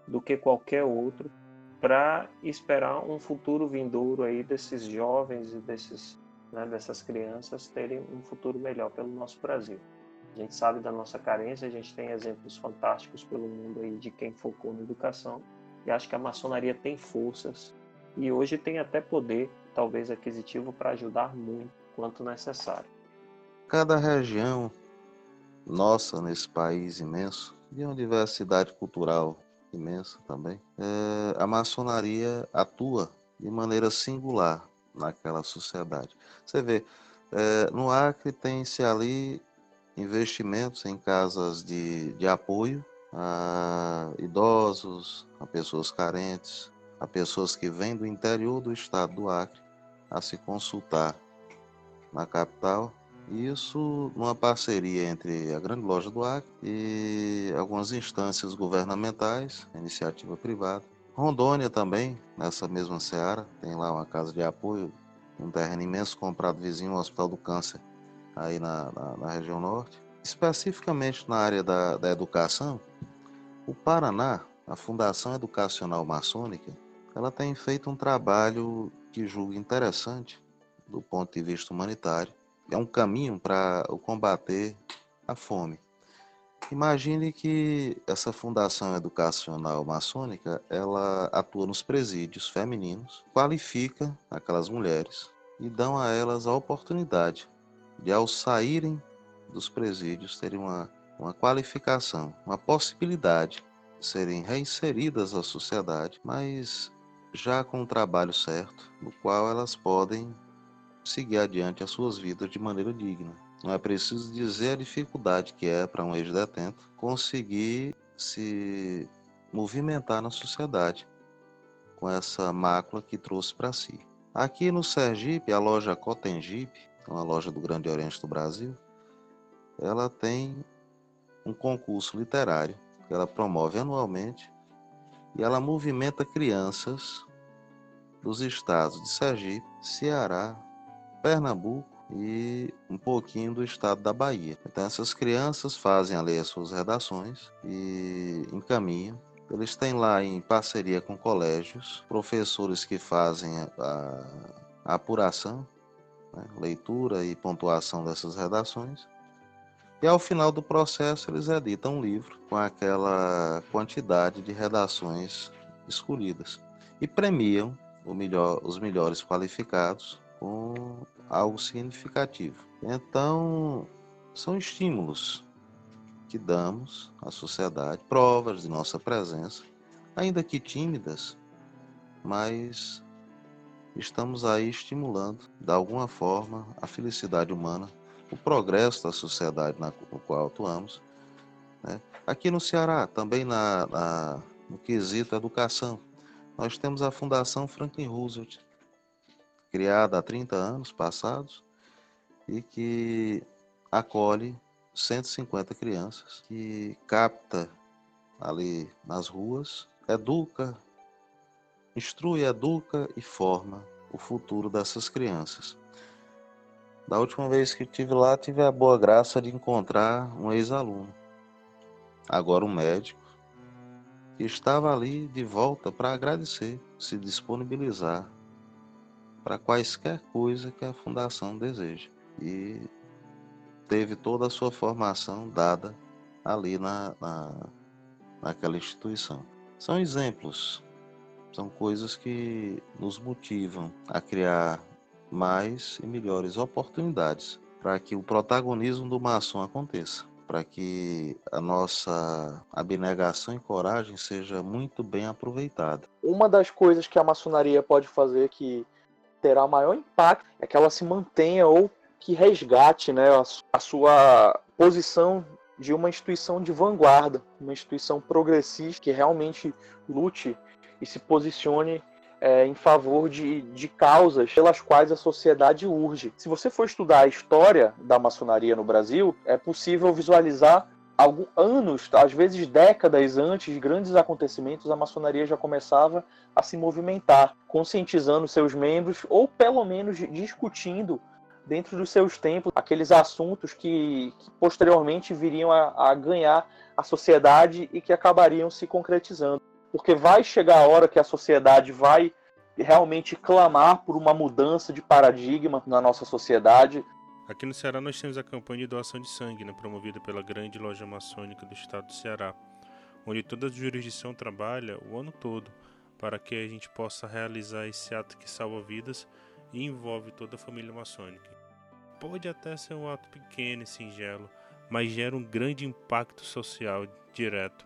do que qualquer outro para esperar um futuro vindouro aí desses jovens e desses, né, dessas crianças terem um futuro melhor pelo nosso Brasil. A gente sabe da nossa carência, a gente tem exemplos fantásticos pelo mundo aí de quem focou na educação e acho que a maçonaria tem forças e hoje tem até poder, talvez aquisitivo, para ajudar muito quanto necessário. Cada região nossa nesse país imenso, de uma diversidade cultural imensa também, é, a maçonaria atua de maneira singular naquela sociedade. Você vê, é, no Acre tem-se ali investimentos em casas de, de apoio a idosos, a pessoas carentes, a pessoas que vêm do interior do estado do Acre a se consultar na capital isso numa parceria entre a Grande Loja do Acre e algumas instâncias governamentais, iniciativa privada. Rondônia também, nessa mesma seara, tem lá uma casa de apoio, um terreno imenso comprado vizinho ao Hospital do Câncer, aí na, na, na região norte. Especificamente na área da, da educação, o Paraná, a Fundação Educacional Maçônica, ela tem feito um trabalho que julgo interessante do ponto de vista humanitário, é um caminho para combater a fome. Imagine que essa fundação educacional maçônica, ela atua nos presídios femininos, qualifica aquelas mulheres e dão a elas a oportunidade de ao saírem dos presídios terem uma, uma qualificação, uma possibilidade de serem reinseridas à sociedade, mas já com o trabalho certo, no qual elas podem seguir adiante as suas vidas de maneira digna. Não é preciso dizer a dificuldade que é para um ex-detento conseguir se movimentar na sociedade com essa mácula que trouxe para si. Aqui no Sergipe, a loja Cotengipe, uma loja do Grande Oriente do Brasil, ela tem um concurso literário que ela promove anualmente e ela movimenta crianças dos estados de Sergipe, Ceará, Pernambuco e um pouquinho do estado da Bahia. Então essas crianças fazem ali as suas redações e encaminham. Eles têm lá em parceria com colégios, professores que fazem a, a apuração, né, leitura e pontuação dessas redações. E ao final do processo eles editam um livro com aquela quantidade de redações escolhidas e premiam melhor, os melhores qualificados com algo significativo. Então, são estímulos que damos à sociedade, provas de nossa presença, ainda que tímidas, mas estamos aí estimulando, de alguma forma, a felicidade humana, o progresso da sociedade na qual atuamos. Né? Aqui no Ceará, também na, na, no quesito educação, nós temos a Fundação Franklin Roosevelt, criada há 30 anos passados e que acolhe 150 crianças, que capta ali nas ruas, educa, instrui, educa e forma o futuro dessas crianças. Da última vez que estive lá, tive a boa graça de encontrar um ex-aluno, agora um médico, que estava ali de volta para agradecer, se disponibilizar para quaisquer coisa que a fundação deseja. E teve toda a sua formação dada ali na, na, naquela instituição. São exemplos São coisas que nos motivam a criar mais e melhores oportunidades para que o protagonismo do maçom aconteça, para que a nossa abnegação e coragem seja muito bem aproveitada. Uma das coisas que a maçonaria pode fazer que terá maior impacto é que ela se mantenha ou que resgate né, a sua posição de uma instituição de vanguarda, uma instituição progressista que realmente lute e se posicione é, em favor de, de causas pelas quais a sociedade urge. Se você for estudar a história da maçonaria no Brasil, é possível visualizar alguns anos, às vezes décadas antes de grandes acontecimentos, a maçonaria já começava a se movimentar, conscientizando seus membros ou pelo menos discutindo dentro dos seus tempos aqueles assuntos que, que posteriormente viriam a, a ganhar a sociedade e que acabariam se concretizando porque vai chegar a hora que a sociedade vai realmente clamar por uma mudança de paradigma na nossa sociedade. Aqui no Ceará nós temos a campanha de doação de sangue, né, promovida pela grande loja maçônica do estado do Ceará, onde toda a jurisdição trabalha o ano todo para que a gente possa realizar esse ato que salva vidas e envolve toda a família maçônica. Pode até ser um ato pequeno e singelo, mas gera um grande impacto social direto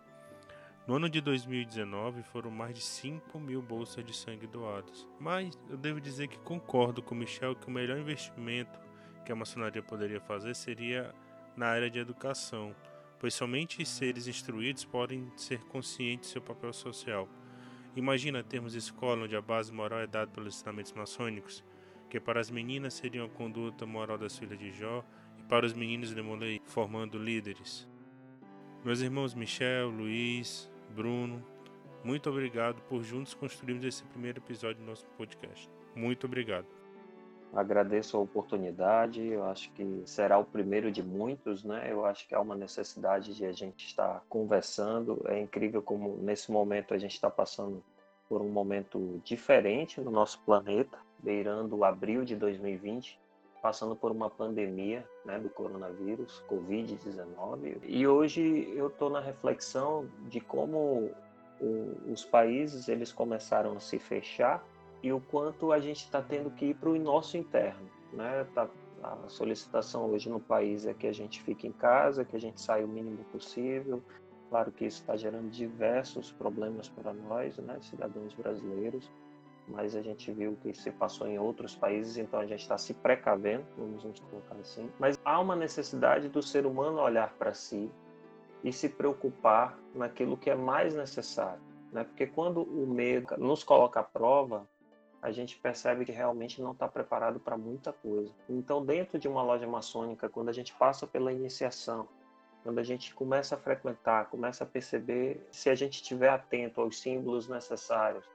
no ano de 2019 foram mais de 5 mil bolsas de sangue doadas. Mas eu devo dizer que concordo com Michel que o melhor investimento que a maçonaria poderia fazer seria na área de educação, pois somente seres instruídos podem ser conscientes do seu papel social. Imagina termos escola onde a base moral é dada pelos ensinamentos maçônicos, que para as meninas seriam a conduta moral das filhas de Jó e para os meninos de Molei, formando líderes. Meus irmãos Michel, Luiz, Bruno, muito obrigado por juntos construirmos esse primeiro episódio do nosso podcast. Muito obrigado. Agradeço a oportunidade, eu acho que será o primeiro de muitos, né? Eu acho que há uma necessidade de a gente estar conversando. É incrível como nesse momento a gente está passando por um momento diferente no nosso planeta, beirando abril de 2020, passando por uma pandemia né, do coronavírus, Covid-19. E hoje eu estou na reflexão de como o, os países eles começaram a se fechar e o quanto a gente está tendo que ir para o nosso interno. Né? Tá, a solicitação hoje no país é que a gente fique em casa, que a gente saia o mínimo possível. Claro que isso está gerando diversos problemas para nós, né, cidadãos brasileiros mas a gente viu que se passou em outros países, então a gente está se precavendo, vamos nos colocar assim. Mas há uma necessidade do ser humano olhar para si e se preocupar naquilo que é mais necessário, né? Porque quando o medo nos coloca à prova, a gente percebe que realmente não está preparado para muita coisa. Então, dentro de uma loja maçônica, quando a gente passa pela iniciação, quando a gente começa a frequentar, começa a perceber, se a gente estiver atento aos símbolos necessários,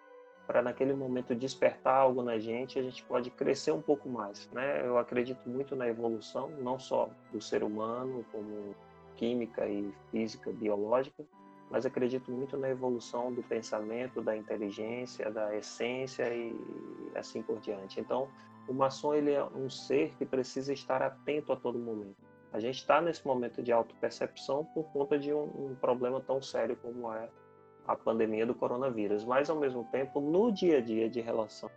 para naquele momento despertar algo na gente, a gente pode crescer um pouco mais, né? Eu acredito muito na evolução, não só do ser humano, como química e física biológica, mas acredito muito na evolução do pensamento, da inteligência, da essência e assim por diante. Então, o maçom ele é um ser que precisa estar atento a todo momento. A gente está nesse momento de autopercepção por conta de um, um problema tão sério como é a pandemia do coronavírus, mas ao mesmo tempo, no dia a dia de relação,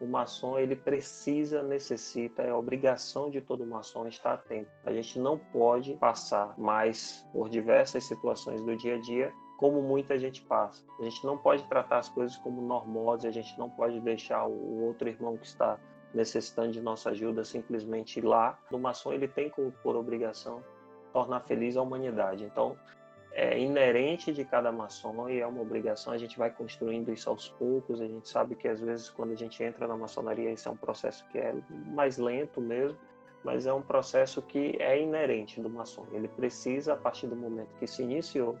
o maçom ele precisa, necessita, é obrigação de todo maçom estar atento. A gente não pode passar mais por diversas situações do dia a dia como muita gente passa. A gente não pode tratar as coisas como normosas, a gente não pode deixar o outro irmão que está necessitando de nossa ajuda simplesmente ir lá. O maçom ele tem por obrigação tornar feliz a humanidade. Então, é inerente de cada maçom e é uma obrigação. A gente vai construindo isso aos poucos. A gente sabe que às vezes quando a gente entra na maçonaria isso é um processo que é mais lento mesmo, mas é um processo que é inerente do maçom. Ele precisa, a partir do momento que se iniciou,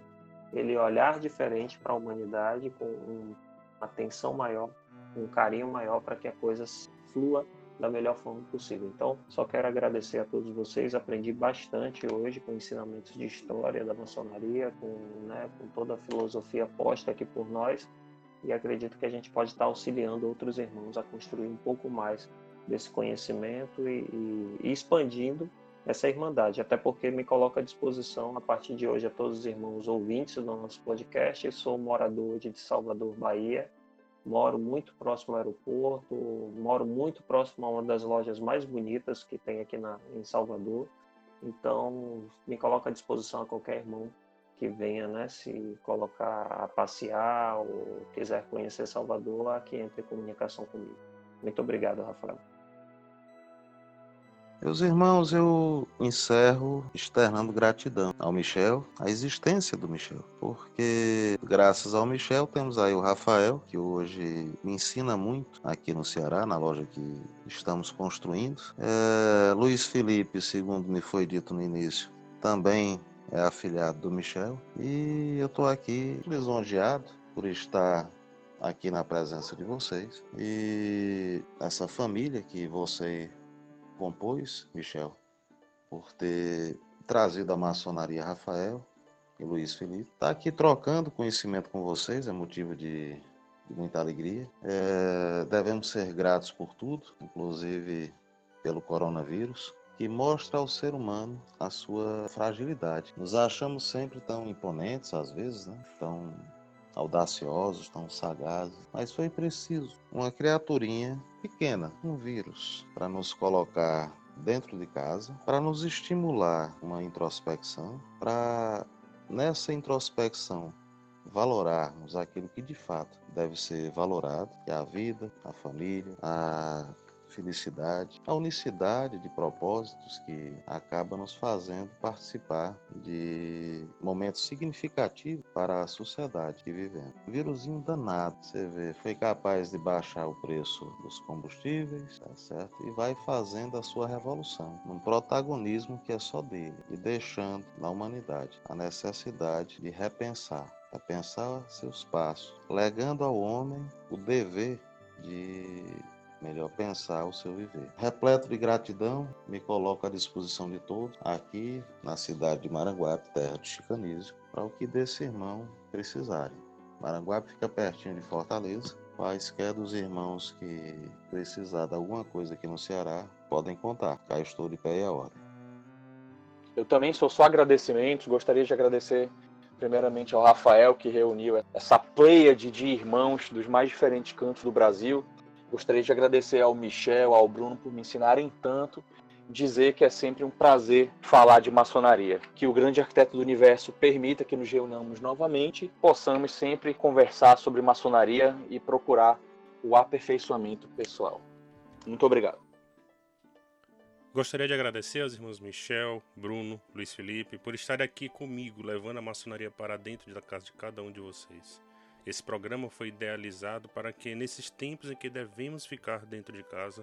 ele olhar diferente para a humanidade com uma atenção maior, um carinho maior para que a coisa flua da melhor forma possível. Então, só quero agradecer a todos vocês. Aprendi bastante hoje com ensinamentos de história da maçonaria, com, né, com toda a filosofia posta aqui por nós. E acredito que a gente pode estar auxiliando outros irmãos a construir um pouco mais desse conhecimento e, e, e expandindo essa irmandade, até porque me coloco à disposição a partir de hoje a todos os irmãos ouvintes do nosso podcast. Eu sou morador de Salvador, Bahia, moro muito próximo ao aeroporto, moro muito próximo a uma das lojas mais bonitas que tem aqui na, em Salvador. Então, me coloco à disposição a qualquer irmão que venha né, se colocar a passear ou quiser conhecer Salvador, aqui entre em comunicação comigo. Muito obrigado, Rafael. Meus irmãos, eu encerro externando gratidão ao Michel, a existência do Michel, porque graças ao Michel temos aí o Rafael, que hoje me ensina muito aqui no Ceará, na loja que estamos construindo. É, Luiz Felipe, segundo me foi dito no início, também é afilhado do Michel, e eu estou aqui lisonjeado por estar aqui na presença de vocês e essa família que você compôs, Michel, por ter trazido a maçonaria Rafael e Luiz Felipe. Está aqui trocando conhecimento com vocês, é motivo de, de muita alegria. É, devemos ser gratos por tudo, inclusive pelo coronavírus, que mostra ao ser humano a sua fragilidade. Nos achamos sempre tão imponentes, às vezes, né? tão audaciosos, tão sagazes, mas foi preciso. Uma criaturinha pequena, um vírus, para nos colocar dentro de casa, para nos estimular uma introspecção, para nessa introspecção valorarmos aquilo que de fato deve ser valorado, que é a vida, a família, a felicidade, a unicidade de propósitos que acaba nos fazendo participar de momentos significativos para a sociedade que vivemos. O danado, você vê, foi capaz de baixar o preço dos combustíveis, tá certo? E vai fazendo a sua revolução, num protagonismo que é só dele, e deixando na humanidade a necessidade de repensar repensar seus passos, legando ao homem o dever de melhor pensar o seu viver. Repleto de gratidão, me coloco à disposição de todos aqui na cidade de Maranguape, terra de Chicanísio, para o que desse irmão precisarem. Maranguape fica pertinho de Fortaleza. Quaisquer dos irmãos que precisar de alguma coisa aqui no Ceará, podem contar. Cá estou de pé e a ordem. Eu também sou só agradecimentos. Gostaria de agradecer primeiramente ao Rafael, que reuniu essa pleia de irmãos dos mais diferentes cantos do Brasil Gostaria de agradecer ao Michel, ao Bruno por me ensinarem tanto, dizer que é sempre um prazer falar de maçonaria. Que o grande arquiteto do universo permita que nos reunamos novamente, possamos sempre conversar sobre maçonaria e procurar o aperfeiçoamento pessoal. Muito obrigado. Gostaria de agradecer aos irmãos Michel, Bruno, Luiz Felipe por estar aqui comigo, levando a maçonaria para dentro da casa de cada um de vocês. Esse programa foi idealizado para que, nesses tempos em que devemos ficar dentro de casa,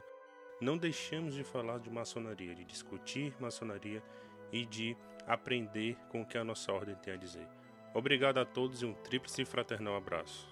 não deixemos de falar de maçonaria, de discutir maçonaria e de aprender com o que a nossa ordem tem a dizer. Obrigado a todos e um tríplice fraternal abraço.